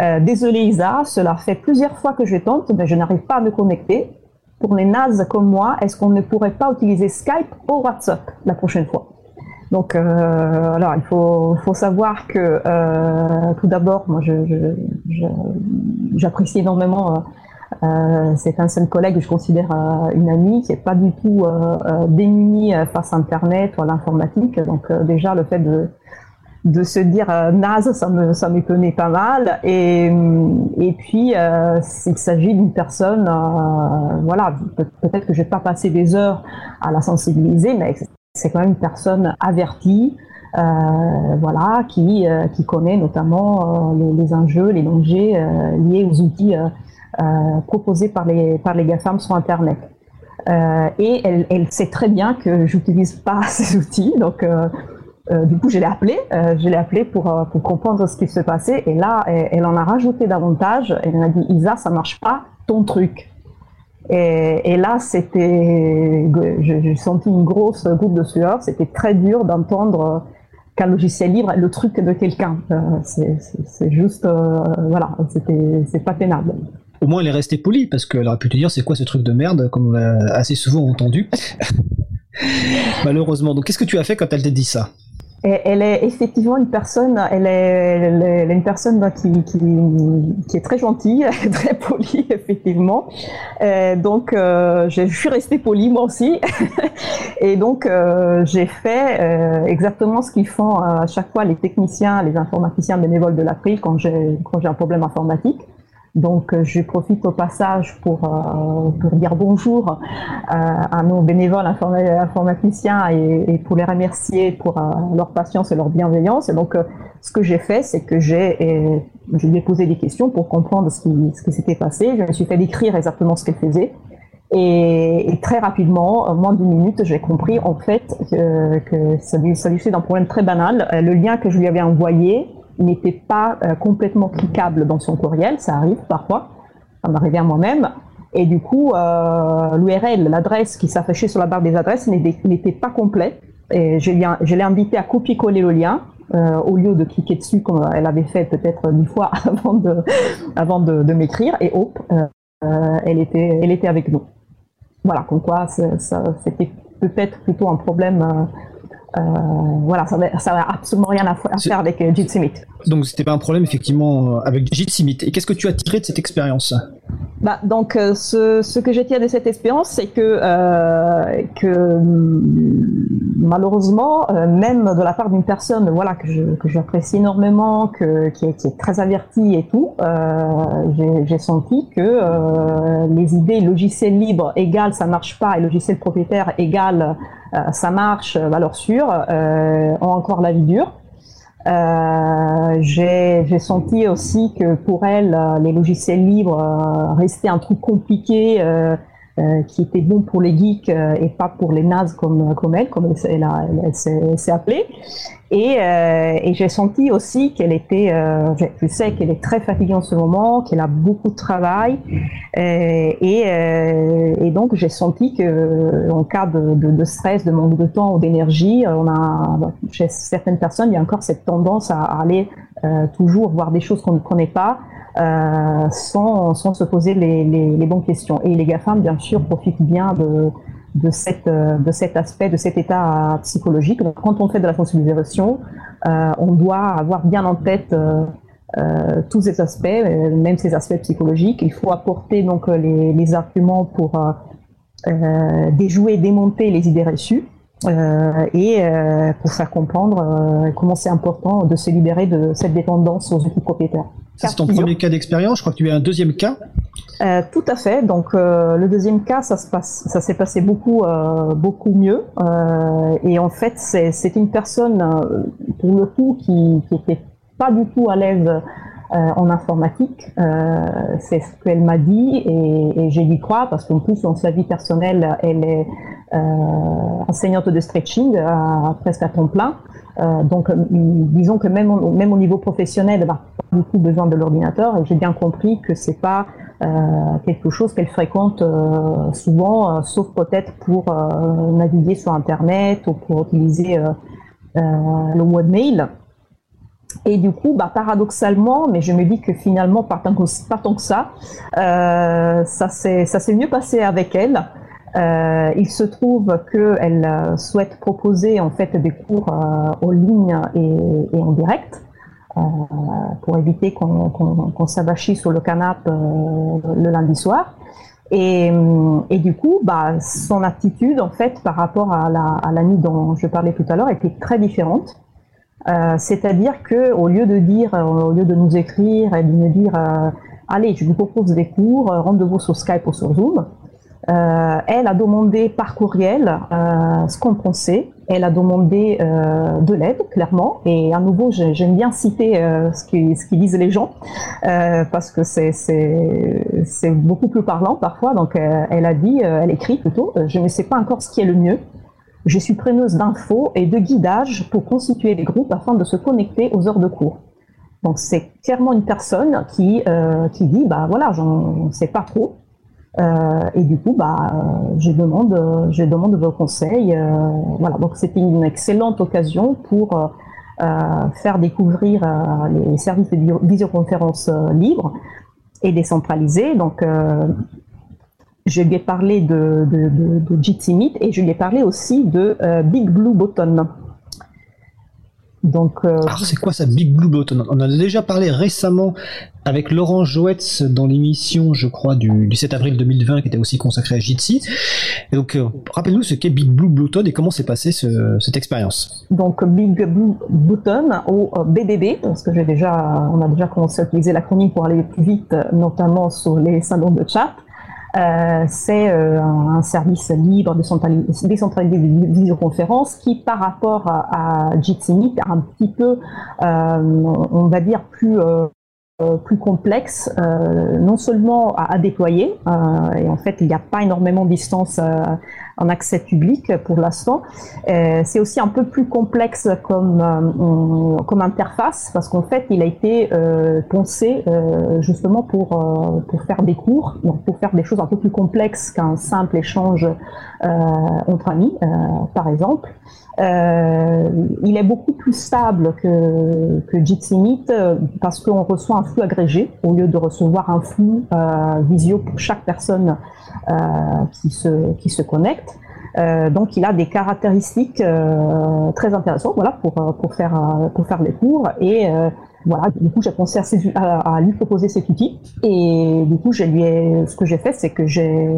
euh, Désolé Isa, cela fait plusieurs fois que je tente, mais je n'arrive pas à me connecter. Pour les nazes comme moi, est-ce qu'on ne pourrait pas utiliser Skype ou WhatsApp la prochaine fois? Donc, euh, alors, il faut, savoir que, euh, tout d'abord, moi, j'apprécie énormément euh, euh, cette ancienne collègue que je considère euh, une amie qui n'est pas du tout euh, euh, démunie euh, face à Internet ou à l'informatique. Donc, euh, déjà, le fait de, de se dire euh, naze, ça me ça m'étonnait pas mal. Et, et puis, euh, s'il s'agit d'une personne, euh, voilà, peut- peut-être que je vais pas passer des heures à la sensibiliser, mais c'est quand même une personne avertie, euh, voilà, qui, qui connaît notamment les, enjeux, les dangers liés aux outils proposés par les, par les GAFAM sur Internet. Et elle, elle sait très bien que j'utilise pas ces outils, donc euh, du coup, je l'ai appelée, euh, je l'ai appelée pour, euh, pour comprendre ce qui se passait. Et là, elle, en a rajouté davantage. Elle m'a dit, Isa, ça marche pas, ton truc. Et, là, c'était, j'ai senti une grosse goutte de sueur. C'était très dur d'entendre qu'un logiciel libre est le truc de quelqu'un. C'est, juste, voilà, c'était, c'est pas tenable. Au moins, elle est restée polie, parce qu'elle aurait pu te dire c'est quoi ce truc de merde, comme on l'a assez souvent entendu. Malheureusement. Donc, qu'est-ce que tu as fait quand elle t'a dit ça? Elle est effectivement une personne, elle est, elle est une personne qui, qui, qui, est très gentille, très polie, effectivement. Euh, donc, euh, je suis restée polie moi aussi. Et donc, euh, j'ai fait exactement ce qu'ils font à chaque fois les techniciens, les informaticiens bénévoles de l'April quand j'ai un problème informatique. Donc, euh, je profite au passage pour, euh, pour dire bonjour euh, à nos bénévoles informaticiens et, pour les remercier pour leur patience et leur bienveillance. Et donc, ce que j'ai fait, c'est que j'ai posé des questions pour comprendre ce qui, ce qui s'était passé. Je me suis fait décrire exactement ce qu'elle faisait. Et, très rapidement, en moins d'une minute, j'ai compris en fait que, que ça lui, ça lui d'un problème très banal. Le lien que je lui avais envoyé n'était pas euh, complètement cliquable dans son courriel, ça arrive parfois, ça m'arrivait à moi-même. Et du coup, euh, l'URL, l'adresse qui s'affichait sur la barre des adresses n'était pas complète. Et je l'ai invité à copier-coller le lien euh, au lieu de cliquer dessus comme elle avait fait peut-être dix fois avant de, m'écrire. Et hop, elle, était, elle était avec nous. Voilà, comme quoi c'était peut-être plutôt un problème euh, voilà, ça n'a absolument rien à, faire avec euh, Jitsimit. Donc c'était pas un problème effectivement euh, avec Jitsimit. Et qu'est-ce que tu as tiré de cette expérience? Bah, donc, ce, ce, que j'ai tiré de cette expérience, c'est que, euh, que malheureusement, même de la part d'une personne voilà, que j'apprécie énormément, qui, est, très avertie et tout, euh, j'ai senti que euh, les idées logiciel libre égale ça marche pas et logiciel propriétaire égale euh, ça marche, valeur sûre, euh, ont encore la vie dure. Euh, j'ai senti aussi que pour elle, les logiciels libres restaient un truc compliqué qui était bon pour les geeks et pas pour les nazes comme, comme elle, comme elle, s'est appelée. Et, euh, j'ai senti aussi qu'elle était, euh, je sais qu'elle est très fatiguée en ce moment, qu'elle a beaucoup de travail, euh, et, euh, donc j'ai senti que en cas de, de, stress, de manque de temps ou d'énergie, chez certaines personnes, il y a encore cette tendance à aller euh, toujours voir des choses qu'on ne connaît pas. Sans, sans se poser les, les, bonnes questions. Et les GAFAM, bien sûr, profitent bien de, de, cette, euh, de cet aspect, de cet état psychologique. Donc, quand on fait de la sensibilisation, euh, on doit avoir bien en tête euh, euh tous ces aspects, euh, même ces aspects psychologiques. Il faut apporter donc les, arguments pour euh, déjouer, démonter les idées reçues. Et pour faire comprendre comment c'est important de se libérer de cette dépendance aux outils propriétaires. C'est ton premier cas d'expérience. Je crois que tu as un deuxième cas. Euh, tout à fait. Donc euh, le deuxième cas, ça se passe, ça s'est passé beaucoup, euh, beaucoup mieux. Euh, et en fait, c'est une personne euh, pour le coup qui, qui était pas du tout à l'aise en informatique. c'est ce qu'elle m'a dit et, et j'ai dit quoi parce qu'en plus dans sa vie personnelle, elle est enseignante de stretching à, presque à temps plein. donc disons que même, au niveau professionnel, elle n'a pas tout besoin de l'ordinateur et j'ai bien compris que c'est pas euh, quelque chose qu'elle fréquente euh, souvent, euh, sauf peut-être pour naviguer sur Internet ou pour utiliser le webmail. Et du coup, bah, paradoxalement, mais je me dis que finalement, pas tant que, pas tant que ça, euh, ça s'est mieux passé avec elle. Euh, il se trouve qu'elle souhaite proposer en fait des cours euh, en ligne et, et en direct. Euh, pour éviter qu'on qu s'abachit sur le canapé euh, le lundi soir. Et, et, du coup, bah, son attitude, en fait, par rapport à la, à la nuit dont je parlais tout à l'heure, était très différente. Euh, C'est-à-dire que au lieu de dire, au lieu de nous écrire et de nous dire, euh, allez, je vous propose des cours, rendez-vous sur Skype ou sur Zoom, euh, elle a demandé par courriel euh, ce qu'on pensait. Elle a demandé euh, de l'aide, clairement. Et à nouveau, j'aime bien citer ce qu'ils ce disent les gens, parce que c'est beaucoup plus parlant parfois. Donc, elle a dit, elle écrit plutôt, je ne sais pas encore ce qui est le mieux. Je suis preneuse d'infos et de guidage pour constituer des groupes afin de se connecter aux heures de cours. Donc c'est clairement une personne qui, qui dit, bah voilà, j'en sais pas trop, euh, et du coup, bah, je demande, je demande vos conseils. Euh, voilà, donc c'était une excellente occasion pour euh, faire découvrir les services de visioconférence libres et décentralisés. Donc, je lui ai parlé de, de, de, de Jitsi Meet et je lui ai parlé aussi de Big Blue Button. Donc, euh, Alors c'est quoi ça Big Blue Button? On a déjà parlé récemment avec Laurent Joetz dans l'émission, je crois, du, du 7 avril 2020 qui était aussi consacrée à Jitsi. Et donc euh, rappelle-nous ce qu'est Big Blue Button et comment s'est passée ce- cette expérience. donc Big Blue Button ou euh, BBB, parce que j'ai déjà, on a déjà commencé à utiliser l'acronyme pour aller plus vite, notamment sur les salons de chat. Euh, c'est euh, un, service libre, décentralisé, de visioconférence qui, par rapport à, à Jitsi Meet, est un petit peu, euh, on va dire, plus plus complexe, euh, non seulement à, déployer, euh, et en fait il n'y a pas énormément de distance euh, en accès public pour l'instant, Euh, c'est aussi un peu plus complexe comme, euh, interface, parce qu'en fait il a été euh, pensé euh, justement pour, euh, pour faire des cours, donc pour faire des choses un peu plus complexes qu'un simple échange euh, entre amis, euh, par exemple. Euh, il est beaucoup plus stable que, que euh, parce qu'on reçoit un flux agrégé au lieu de recevoir un flux euh, visio pour chaque personne qui, se, qui se connecte. Donc il a des caractéristiques très intéressantes voilà, pour, pour, faire, pour faire les cours et voilà, du coup j'ai pensé à, lui proposer cet outil et du coup ce que j'ai fait c'est que j'ai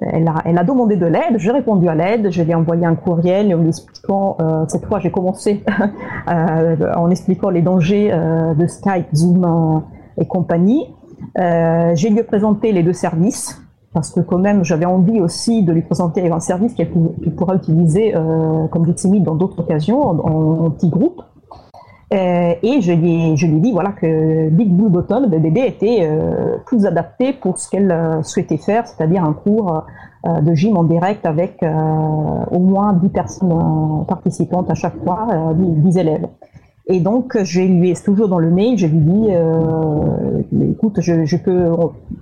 elle a, elle a demandé de l'aide, j'ai répondu à l'aide, je lui ai envoyé un courriel en lui expliquant, euh, cette fois j'ai commencé euh, en expliquant les dangers euh, de Skype, Zoom et compagnie. Euh, j'ai lui présenté les deux services, parce que quand même j'avais envie aussi de lui présenter un service qu'elle pourra utiliser euh, comme Dixie dans d'autres occasions, en, en, en petits groupes. Euh, et je lui, ai, je dit voilà, que Big Blue Button, BBB, était euh, plus adapté pour ce qu'elle euh, souhaitait faire, c'est-à-dire un cours euh, de gym en direct avec au moins 10 personnes participantes à chaque fois, euh, 10, 10 élèves. Et donc, je lui ai toujours dans le mail, je lui dis, écoute, je, peux,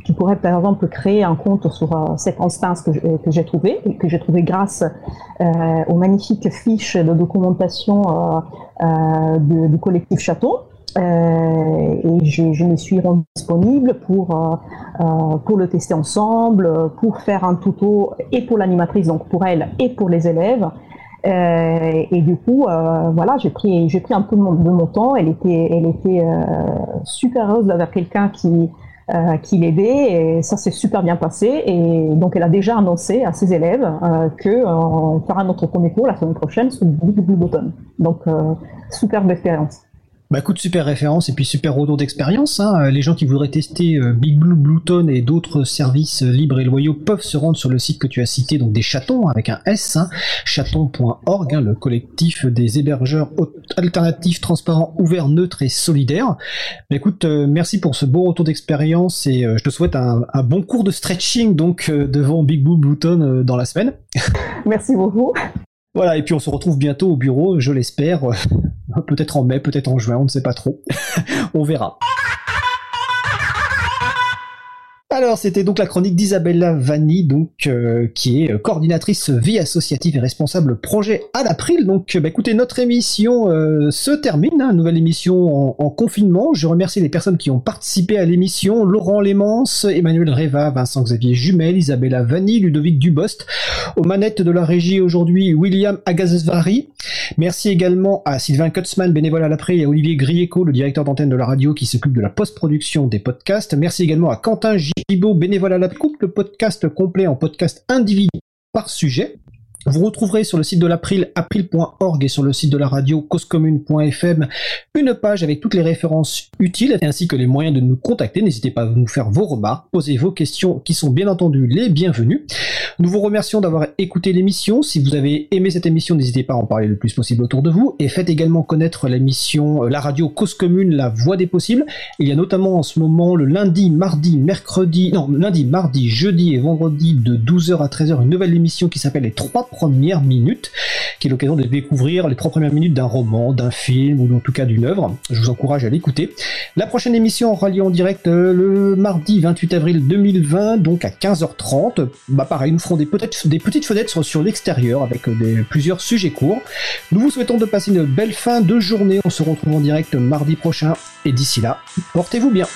tu pourrais par exemple créer un compte sur cette instance que, que j'ai trouvé, que j'ai trouvé grâce aux magnifiques fiches de documentation de- du collectif Chaton. Euh, et je, me suis rendue disponible pour, euh, euh, pour le tester ensemble, euh, pour faire un tuto et pour l'animatrice, donc pour elle et pour les élèves. Euh, et du coup, euh, voilà, j'ai pris, pris un peu de mon, de mon temps. Elle était, elle était euh, super heureuse d'avoir quelqu'un qui, euh, qui l'aidait et ça s'est super bien passé. Et donc, elle a déjà annoncé à ses élèves euh, que euh, on fera notre premier cours la semaine prochaine sur Big Blue Button. Donc, euh, superbe expérience. Bah super référence et puis super retour d'expérience. Hein. Les gens qui voudraient tester euh, Big Blue, Blueton et d'autres services euh, libres et loyaux peuvent se rendre sur le site que tu as cité, donc des chatons avec un S, hein, chaton.org, hein, le collectif des hébergeurs alternatifs, transparents, ouverts, neutres et solidaires. Bah, écoute, euh, merci pour ce beau retour d'expérience et euh, je te souhaite un, bon cours de stretching donc euh, devant Big Blue, Blueton euh, dans la semaine. Merci beaucoup. Voilà, et puis on se retrouve bientôt au bureau, je l'espère. peut-être en mai, peut-être en juin, on ne sait pas trop. on verra. Alors, c'était donc la chronique d'Isabella Vanni, donc euh, qui est euh, coordinatrice vie associative et responsable projet à l'April. Donc, euh, bah, écoutez, notre émission se termine, hein, nouvelle émission en, en confinement. Je remercie les personnes qui ont participé à l'émission Laurent Lémence, Emmanuel Reva, Vincent-Xavier Jumel, Isabella Vanni, Ludovic Dubost. Aux manettes de la régie aujourd'hui, William Agazvari. Merci également à Sylvain Kutzmann, bénévole à l'April, et à Olivier Grieco, le directeur d'antenne de la radio qui s'occupe de la post-production des podcasts. Merci également à Quentin Gibaud, bénévole à la coupe, le podcast complet en podcast individuel par sujet. Vous retrouverez sur le site de l'April, april.org et sur le site de la radio causecommune.fm une page avec toutes les références utiles ainsi que les moyens de nous contacter. N'hésitez pas à nous faire vos remarques, poser vos questions qui sont bien entendu les bienvenues. Nous vous remercions d'avoir écouté l'émission. Si vous avez aimé cette émission, n'hésitez pas à en parler le plus possible autour de vous et faites également connaître l'émission, euh, la radio Cause Commune, la voix des possibles. Il y a notamment en ce moment le lundi, mardi, mercredi, non, lundi, mardi, jeudi et vendredi de 12h à 13h une nouvelle émission qui s'appelle les trois premières minutes, qui est l'occasion de découvrir les trois premières minutes d'un roman, d'un film ou en tout cas d'une œuvre. Je vous encourage à l'écouter. La prochaine émission aura lieu en direct euh, le mardi 28 avril 2020, donc à 15h30. Bah pareil, nous ferons des, des petites fenêtres sur, l'extérieur avec euh, plusieurs sujets courts. Nous vous souhaitons de passer une belle fin de journée. On se retrouve en direct mardi prochain. Et d'ici là, portez-vous bien.